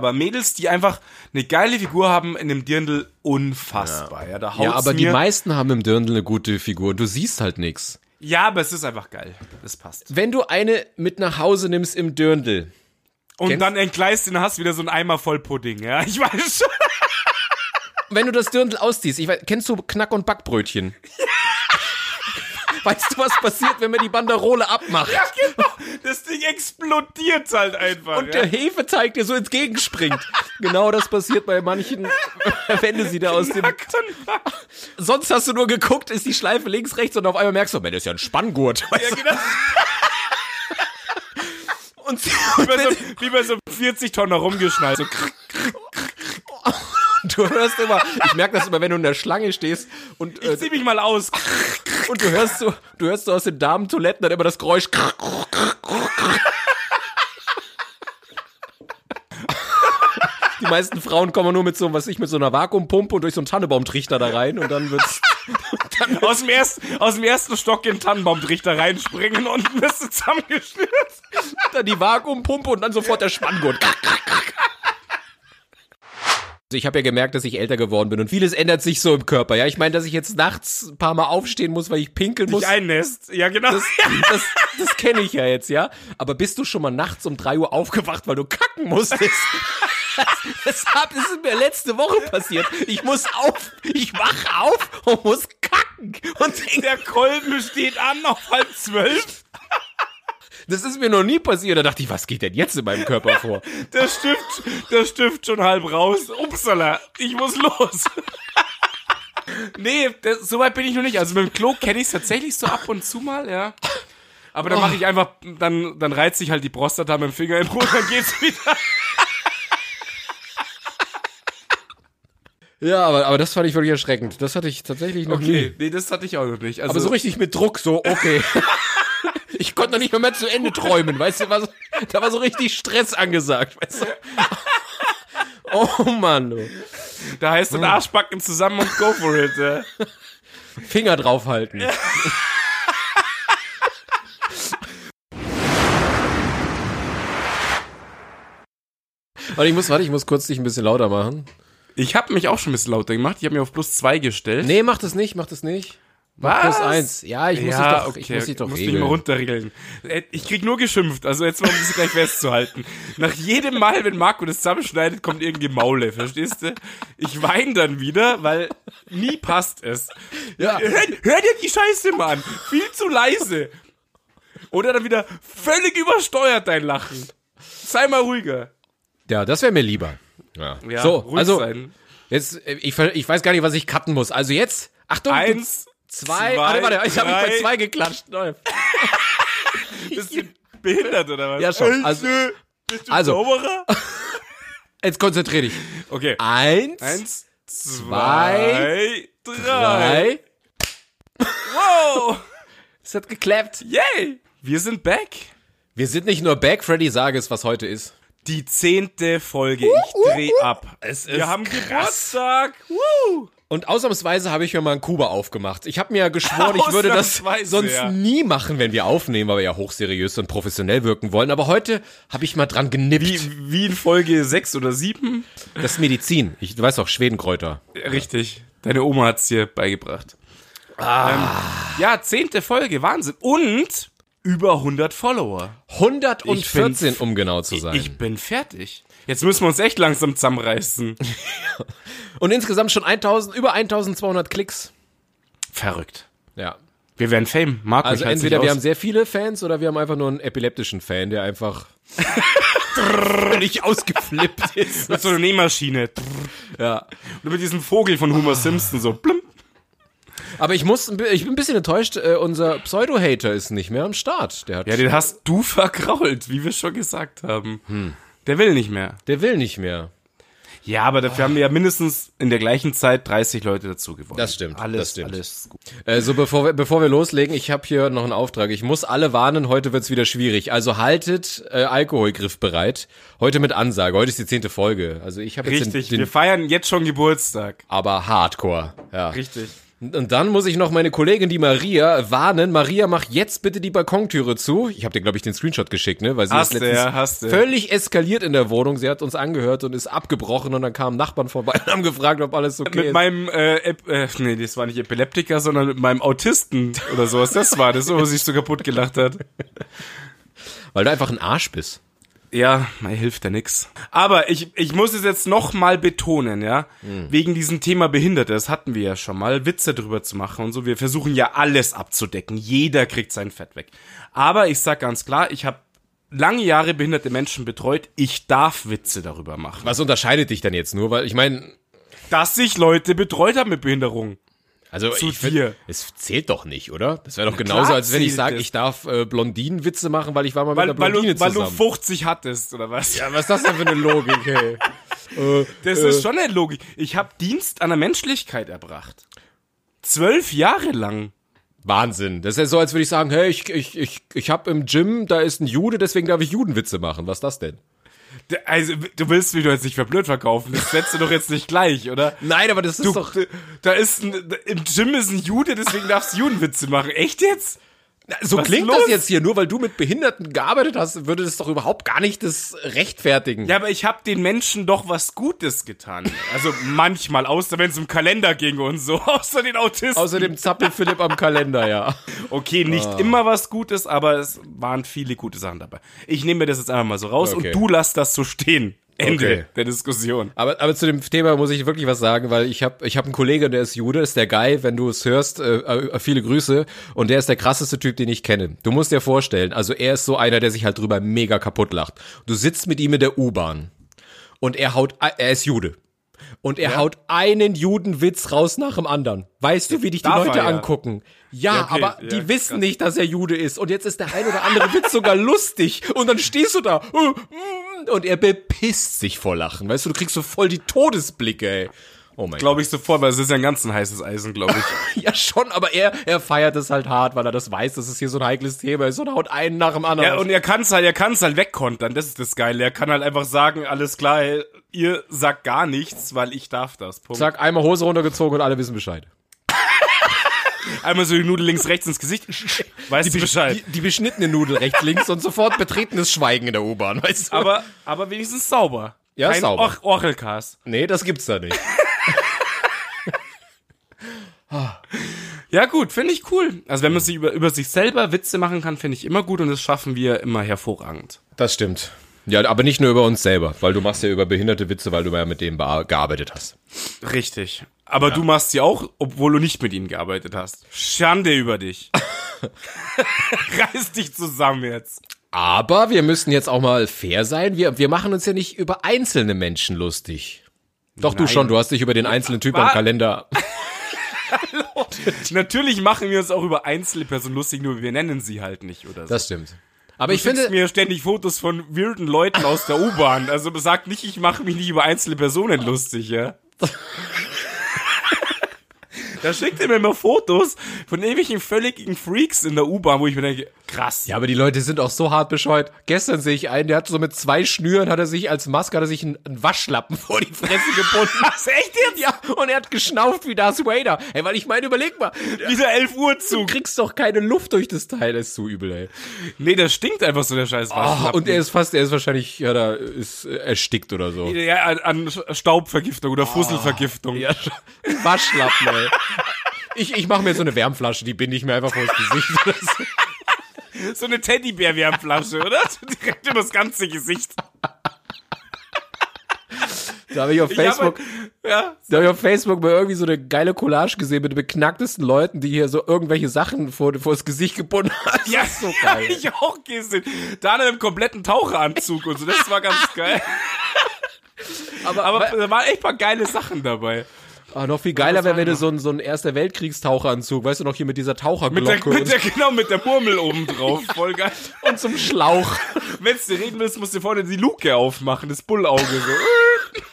Aber Mädels, die einfach eine geile Figur haben in dem Dirndl, unfassbar. Ja, da haut's Ja, aber mir. die meisten haben im Dirndl eine gute Figur. Du siehst halt nix. Ja, aber es ist einfach geil. Das passt. Wenn du eine mit nach Hause nimmst im Dirndl, Und Kennst- dann entgleist du und hast wieder so einen Eimer voll Pudding, ja. Ich weiß schon. wenn du das Dirndl ausziehst, ich weiß, kennst du Knack- und Backbrötchen? Weißt du, was passiert, wenn man die Banderole abmacht? Ja, genau. Das Ding explodiert halt einfach. Und ja. der Hefeteig dir so entgegenspringt. genau das passiert bei manchen, wenn du sie da aus dem... Und. Sonst hast du nur geguckt, ist die Schleife links, rechts und auf einmal merkst du, man, das ist ja ein Spanngurt. Weißt Ja, genau. Und Wie bei, so, wie bei so 40 Tonnen rumgeschnallt. So, du hörst immer, ich merke das immer, wenn du in der Schlange stehst und, äh, zieh mich mal aus. und du hörst so, du hörst so aus den Damentoiletten dann immer das Geräusch. Die meisten Frauen kommen nur mit so, was ich, mit so einer Vakuumpumpe und durch so einen Tannenbaumtrichter da rein und dann wird's, Aus dem, ersten, aus dem ersten Stock in den Tannenbaumtrichter reinspringen und du zusammengestürzt. dann die Vakuumpumpe und dann sofort der Spanngurt. Also ich habe ja gemerkt, dass ich älter geworden bin und vieles ändert sich so im Körper. Ja, ich meine, dass ich jetzt nachts ein paar Mal aufstehen muss, weil ich pinkeln muss. Dich einnässt. Ja, genau. Das, das, das kenne ich ja jetzt, ja. Aber bist du schon mal nachts um drei Uhr aufgewacht, weil du kacken musstest? Das, hab- das ist mir letzte Woche passiert. Ich muss auf, ich wach auf und muss kacken. Und denk, Der Kolben steht an auf halb zwölf. Das ist mir noch nie passiert. Da dachte ich, was geht denn jetzt in meinem Körper vor? Der Stift, der Stift schon halb raus. Upsala, ich muss los. nee, das, so weit bin ich noch nicht. Also mit dem Klo kenne ich es tatsächlich so ab und zu mal, ja. Aber dann mache ich einfach, dann, dann reizt sich halt die Prostata mit dem Finger im Mund, dann geht's wieder. Ja, aber, aber das fand ich wirklich erschreckend. Das hatte ich tatsächlich noch nie. Okay, nee, das hatte ich auch noch nicht. Also, Aber so richtig mit Druck, so, okay. Ich konnte noch nicht mehr, mehr zu Ende träumen, weißt du, war so, da war so richtig Stress angesagt, weißt du. Oh Mann, du. da heißt es Arschbacken zusammen und go for it. Ja. Finger draufhalten. Warte, ich muss, warte, ich muss kurz dich ein bisschen lauter machen. Ich habe mich auch schon ein bisschen lauter gemacht. Ich habe mich auf plus zwei gestellt. Nee, mach das nicht, mach das nicht. Was? Plus eins. Ja, ich muss ja, dich doch, okay, ich muss dich doch muss mich mal regeln. runterregeln. Äh, Ich krieg nur geschimpft, also jetzt mal um das gleich festzuhalten. Nach jedem Mal, wenn Marco das zusammenschneidet, kommt irgendein Gemaule, verstehst du? Ich weine dann wieder, weil nie passt es. Ja. Hör, hör dir die Scheiße mal an, viel zu leise. Oder dann wieder völlig übersteuert dein Lachen. Sei mal ruhiger. Ja, das wäre mir lieber. Ja. Ja, so, ruhig also, sein. jetzt, äh, ich, ich weiß gar nicht, was ich cutten muss. Also jetzt, Achtung, Eins, zwei, zwei, warte, warte, ich habe mich bei zwei geklatscht. Bist du behindert oder was? Ja, schon. Also- bist du also- Zauberer? Jetzt konzentrier dich. Okay. Eins, Eins, zwei, drei. drei. Wow! Es hat geklappt. Yay! Wir sind back. Wir sind nicht nur back, Freddy, sage es, was heute ist. Die zehnte Folge. Ich dreh ab. Es Wir haben Geburtstag. Woo! Und ausnahmsweise habe ich mir mal einen Kuba aufgemacht. Ich habe mir ja geschworen, ich würde das sonst ja. nie machen, wenn wir aufnehmen, weil wir ja hochseriös und professionell wirken wollen. Aber heute habe ich mal dran genippt. Wie, wie in Folge sechs oder sieben. Das ist Medizin. Ich, du weißt auch, Schwedenkräuter. Richtig. Deine Oma hat's dir beigebracht. Ähm, ja, zehnte Folge. Wahnsinn. Und über 100 Follower. 114, um genau zu sein. Ich bin fertig. Jetzt müssen wir uns echt langsam zusammenreißen. und insgesamt schon 1000, über 1200 Klicks. Verrückt. Ja. Wir werden Fame. Marco, Also entweder nicht wir haben sehr viele Fans oder wir haben einfach nur einen epileptischen Fan, der einfach völlig ausgeflippt ist. mit so einer Nähmaschine. Ja. Und mit diesem Vogel von Homer Simpson so. Plum. Aber ich muss, ich bin ein bisschen enttäuscht, äh, unser Pseudo-Hater ist nicht mehr am Start. Der hat, Ja, den hast du vergrault, wie wir schon gesagt haben. Hm. Der will nicht mehr. der will nicht mehr. Ja, aber dafür haben wir ja mindestens in der gleichen Zeit 30 Leute dazu gewonnen. Das stimmt, Alles, das stimmt. alles gut. Äh, so, bevor wir, bevor wir loslegen, ich habe hier noch einen Auftrag. Ich muss alle warnen, heute wird's wieder schwierig. Also haltet äh, Alkoholgriff bereit. Heute mit Ansage. Heute ist die zehnte Folge. Also ich habe jetzt Richtig, den, wir den feiern jetzt schon Geburtstag. aber Hardcore. Ja. Richtig. Und dann muss ich noch meine Kollegin, die Maria, warnen. Maria, mach jetzt bitte die Balkontüre zu. Ich habe dir, glaube ich, den Screenshot geschickt, ne? Weil sie Hast ist letztens ja, hast völlig eskaliert in der Wohnung. Sie hat uns angehört und ist abgebrochen und dann kamen Nachbarn vorbei und haben gefragt, ob alles okay Mit ist. meinem, äh, Ep äh, nee, das war nicht Epileptiker, sondern mit meinem Autisten oder sowas. Das war das, wo sich so kaputt gelacht hat. Weil du einfach ein Arsch bist. Ja, mir hilft ja nix. Aber ich, ich muss es jetzt noch mal betonen, ja, wegen diesem Thema Behinderte, das hatten wir ja schon mal, Witze drüber zu machen und so. Wir versuchen ja alles abzudecken. Jeder kriegt sein Fett weg. Aber ich sag ganz klar, ich habe lange Jahre behinderte Menschen betreut. Ich darf Witze darüber machen. Was unterscheidet dich denn jetzt nur? Weil ich meine, Dass sich Leute betreut haben mit Behinderung. Also Zu ich find, es zählt doch nicht, oder? Das wäre doch klar genauso, als wenn ich sage, ich darf äh, Blondinenwitze machen, weil ich war mal mit Weil, einer weil, Blondine du, weil du zusammen. 50 hattest, oder was? ja, was ist das denn für eine Logik, ey? äh, Das äh, ist schon eine Logik. Ich habe Dienst an der Menschlichkeit erbracht. Zwölf Jahre lang. Wahnsinn. Das ist ja so, als würde ich sagen, hey, ich, ich, ich, ich hab im Gym, da ist ein Jude, deswegen darf ich Judenwitze machen. Was ist das denn? Also, du willst mich doch jetzt nicht für blöd verkaufen. Das setzt du doch jetzt nicht gleich, oder? Nein, aber das ist Du, doch. da ist ein, im Gym ist ein Jude, deswegen darfst du Judenwitze machen. Echt jetzt? So was klingt das jetzt hier. Nur weil du mit Behinderten gearbeitet hast, würde das doch überhaupt gar nicht das rechtfertigen. Ja, aber ich habe den Menschen doch was Gutes getan. Also manchmal, außer wenn es um Kalender ging und so, außer den Autisten. Außerdem zappelt Philipp am Kalender, ja. Okay, nicht Ah. immer was Gutes, aber es waren viele gute Sachen dabei. Ich nehme mir das jetzt einfach mal so raus Okay. und du lass das so stehen. Ende Okay. der Diskussion. Aber, aber zu dem Thema muss ich wirklich was sagen, weil ich habe ich hab einen Kollegen, der ist Jude, ist der Guy, wenn du es hörst, äh, äh, viele Grüße. Und der ist der krasseste Typ, den ich kenne. Du musst dir vorstellen, also er ist so einer, der sich halt drüber mega kaputt lacht. Du sitzt mit ihm in der U-Bahn und er haut, er ist Jude. Und er haut einen Judenwitz raus nach dem anderen. Weißt du, wie dich die Darf Leute ja. angucken? Ja, Ja, okay, aber ja, die wissen krass. nicht, dass er Jude ist. Und jetzt ist der ein oder andere Witz sogar lustig. Und dann stehst du da. Und er bepisst sich vor Lachen. Weißt du, du kriegst so voll die Todesblicke, ey. Oh mein Gott. Glaube ich sofort, weil es ist ja ein ganz ein heißes Eisen, glaube ich. Ja, schon, aber er, er feiert es halt hart, weil er das weiß, dass es hier so ein heikles Thema ist und haut einen nach dem anderen. ja, und er kann es halt, er kann es halt wegkontern, das ist das Geile. Er kann halt einfach sagen, alles klar, ey, ihr sagt gar nichts, weil ich darf das. Punkt. Zack, einmal Hose runtergezogen und alle wissen Bescheid. Einmal so die Nudel links, rechts ins Gesicht. Weißt du Bescheid. Die, die beschnittene Nudel rechts, links und sofort betretenes Schweigen in der U-Bahn, weißt du? aber, aber wenigstens sauber. Ja, Kein sauber. Or Orchelcast. nee, das gibt's da nicht. Ja, gut, finde ich cool. Also, wenn man sich über, über sich selber Witze machen kann, finde ich immer gut und das schaffen wir immer hervorragend. Das stimmt. Ja, aber nicht nur über uns selber, weil du machst ja über behinderte Witze, weil du ja mit denen gearbeitet hast. Richtig. Aber du machst sie auch, obwohl du nicht mit ihnen gearbeitet hast. Schande über dich. Reiß dich zusammen jetzt. Aber wir müssen jetzt auch mal fair sein. Wir, wir machen uns ja nicht über einzelne Menschen lustig. Doch, du Nein. schon, du hast dich über den einzelnen Typ am Was? Kalender. Natürlich machen wir uns auch über einzelne Personen lustig, nur wir nennen sie halt nicht oder so. Das stimmt. Aber Du ich finde, mir ständig Fotos von weirden Leuten aus der U-Bahn. Also sag nicht, ich mache mich nicht über einzelne Personen lustig, ja? Da schickt er mir immer Fotos von ewigen völligen Freaks in der U-Bahn, wo ich mir denke, krass. Ja, aber die Leute sind auch so hart bescheuert. Gestern sehe ich einen, der hat so mit zwei Schnüren, hat er sich als Maske, hat er sich einen, einen Waschlappen vor die Fresse gebunden. Was, echt jetzt? ja, und er hat geschnauft wie Darth Vader. Ey, weil ich meine, überleg mal, Dieser 11 Uhr du Zug. kriegst doch keine Luft durch das Teil, das ist so übel, ey. Nee, das stinkt einfach so, der scheiß Oh, Waschlappen. und er ist fast, er ist wahrscheinlich, ja, da ist äh, erstickt oder so. Ja, an, Staubvergiftung oder Fusselvergiftung. Ja, Waschlappen, ey. Ich, ich mache mir so eine Wärmflasche, die binde ich mir einfach vor das Gesicht. So. Eine Teddybär-Wärmflasche, oder? So Direkt über das ganze Gesicht. Da habe ich auf Ich hab Facebook, ja, da habe ich auf Facebook mal irgendwie so eine geile Collage gesehen mit den beknacktesten Leuten, die hier so irgendwelche Sachen vor, vor das Gesicht gebunden haben. Ja, Das ist so ja, geil. ich auch gesehen. Da in einem kompletten Taucheranzug und so, das war ganz geil. aber, Aber aber da waren echt paar geile Sachen dabei. Ah, noch viel geiler wäre, wenn du so ein, so ein Erster Weltkriegstaucheranzug, weißt du noch, hier mit dieser Mit Taucherglocke der, mit der, genau, mit der Murmel oben drauf. Voll geil. und, zum Schlauch. Wenn du reden willst, musst du vorne die Luke aufmachen, das Bullauge so.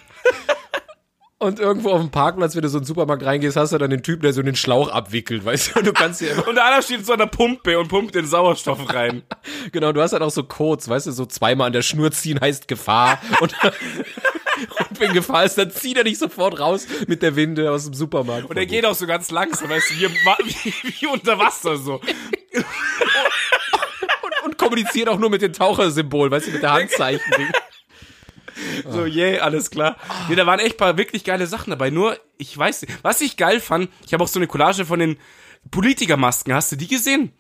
Und irgendwo auf dem Parkplatz, wenn du so in den Supermarkt reingehst, hast du dann den Typ, der so den Schlauch abwickelt, weißt du? Und du kannst einfach, Und der andere steht so an der Pumpe und pumpt den Sauerstoff rein. genau, du hast halt auch so Codes, weißt du, so zweimal an der Schnur ziehen heißt Gefahr. Und, und in Gefahr ist, dann zieht er dich sofort raus mit der Winde aus dem Supermarkt. Und er geht auch so ganz langsam, weißt du, wie, wie, unter Wasser so. und kommuniziert auch nur mit dem Tauchersymbol, weißt du, mit der Handzeichen. So, yay, alles klar. Nee, da waren echt paar wirklich geile Sachen dabei. Nur, ich weiß nicht, was ich geil fand, ich habe auch so eine Collage von den Politikermasken. Hast du die gesehen?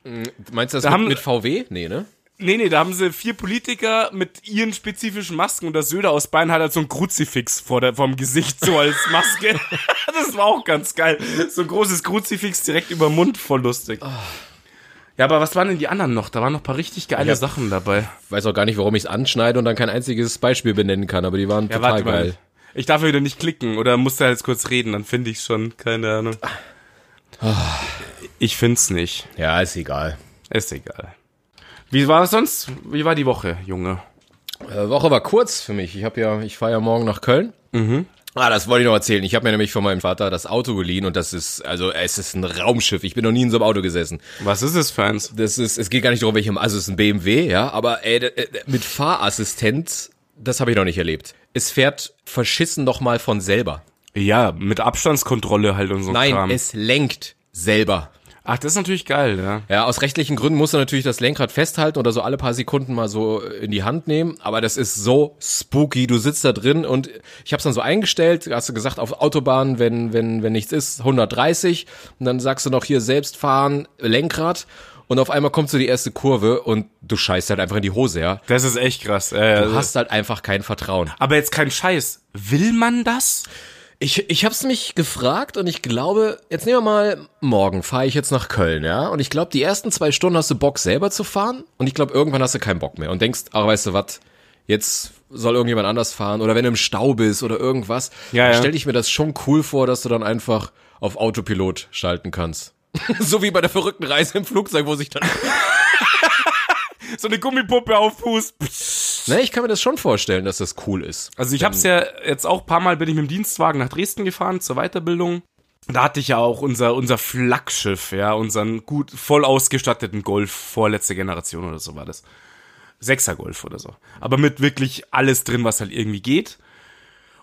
Meinst du das Da mit, haben- mit VW? Nee, ne? Nee, nee, da haben sie vier Politiker mit ihren spezifischen Masken und der Söder aus Bayern hat halt so ein Kruzifix vor der, vorm Gesicht so als Maske. das war auch ganz geil. So ein großes Kruzifix direkt über Mund, voll lustig. Ja, aber was waren denn die anderen noch? Da waren noch ein paar richtig geile Ja. Sachen dabei. Weiß auch gar nicht, warum ich es anschneide und dann kein einziges Beispiel benennen kann, aber die waren Ja, total geil. mal. Ich darf ja wieder nicht klicken oder musst du jetzt kurz reden, dann finde ich schon, keine Ahnung. Ich find's nicht. Ja, ist egal. Ist egal. Wie war es sonst? Wie war die Woche, Junge? Äh, Woche war kurz für mich. Ich habe ja, ich fahre ja morgen nach Köln. Ah, das wollte ich noch erzählen. Ich habe mir nämlich von meinem Vater das Auto geliehen und das ist, also es ist ein Raumschiff. Ich bin noch nie in so einem Auto gesessen. Was ist es eins? Das ist, es geht gar nicht darum, welchem, also es ist ein BMW, ja, aber ey, d- d- mit Fahrassistent, das habe ich noch nicht erlebt. Es fährt verschissen noch mal von selber. Ja, mit Abstandskontrolle halt und so Nein, Kram. es lenkt selber. Ach, das ist natürlich geil, ja. Ja, aus rechtlichen Gründen musst du natürlich das Lenkrad festhalten oder so alle paar Sekunden mal so in die Hand nehmen, aber das ist so spooky. Du sitzt da drin und ich habe es dann so eingestellt, hast du gesagt, auf Autobahn, wenn wenn wenn nichts ist, 130 und dann sagst du noch hier selbst fahren, Lenkrad und auf einmal kommt so die erste Kurve und du scheißt halt einfach in die Hose, ja. Das ist echt krass. Äh, Du hast halt einfach kein Vertrauen. aber jetzt kein Scheiß. Will man das? Ich, ich hab's mich gefragt und ich glaube, jetzt nehmen wir mal, morgen fahre ich jetzt nach Köln, ja? Und ich glaube, die ersten zwei Stunden hast du Bock selber zu fahren und ich glaube, irgendwann hast du keinen Bock mehr und denkst, ach, weißt du was, jetzt soll irgendjemand anders fahren oder wenn du im Stau bist oder irgendwas, Ja, ja. stell ich mir das schon cool vor, dass du dann einfach auf Autopilot schalten kannst. so wie bei der verrückten Reise im Flugzeug, wo sich dann... So eine Gummipuppe auf Fuß. Ne, ich kann mir das schon vorstellen, dass das cool ist. Also ich hab's ja jetzt auch ein paar Mal bin ich mit dem Dienstwagen nach Dresden gefahren zur Weiterbildung. Da hatte ich ja auch unser, unser Flaggschiff, ja, unseren gut voll ausgestatteten Golf, vorletzte Generation oder so war das. Sechser Golf oder so. Aber mit wirklich alles drin, was halt irgendwie geht.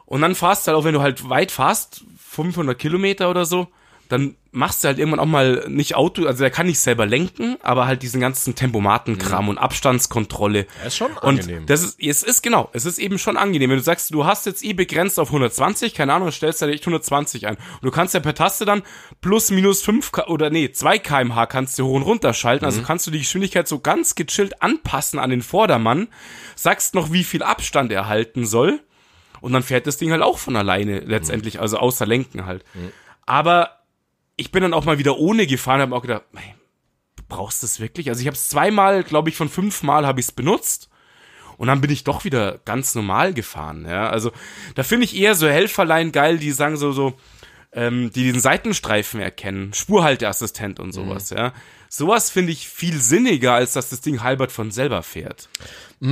Und dann fahrst du halt auch, wenn du halt weit fahrst, 500 Kilometer oder so, dann machst du halt irgendwann auch mal nicht Auto, also der kann nicht selber lenken, aber halt diesen ganzen Tempomatenkram und Abstandskontrolle. Ja, ist schon und angenehm. das ist, es ist genau, es ist eben schon angenehm. Wenn du sagst, du hast jetzt eh begrenzt auf 120, keine Ahnung, stellst da echt 120 ein. Und du kannst ja per Taste dann plus minus 5 K- oder nee, 2 kmh kannst du hoch und runter schalten. Also kannst du die Geschwindigkeit so ganz gechillt anpassen an den Vordermann, sagst noch, wie viel Abstand er halten soll. Und dann fährt das Ding halt auch von alleine letztendlich, also außer Lenken halt. Aber ich bin dann auch mal wieder ohne gefahren, habe auch gedacht, hey, brauchst du das wirklich? Also ich habe es zweimal, glaube ich, von fünfmal habe ich es benutzt. Und dann bin ich doch wieder ganz normal gefahren, ja. Also da finde ich eher so Helferlein geil, die sagen so, so, ähm, die den Seitenstreifen erkennen, Spurhalteassistent und sowas, ja. Sowas finde ich viel sinniger, als dass das Ding halbert von selber fährt.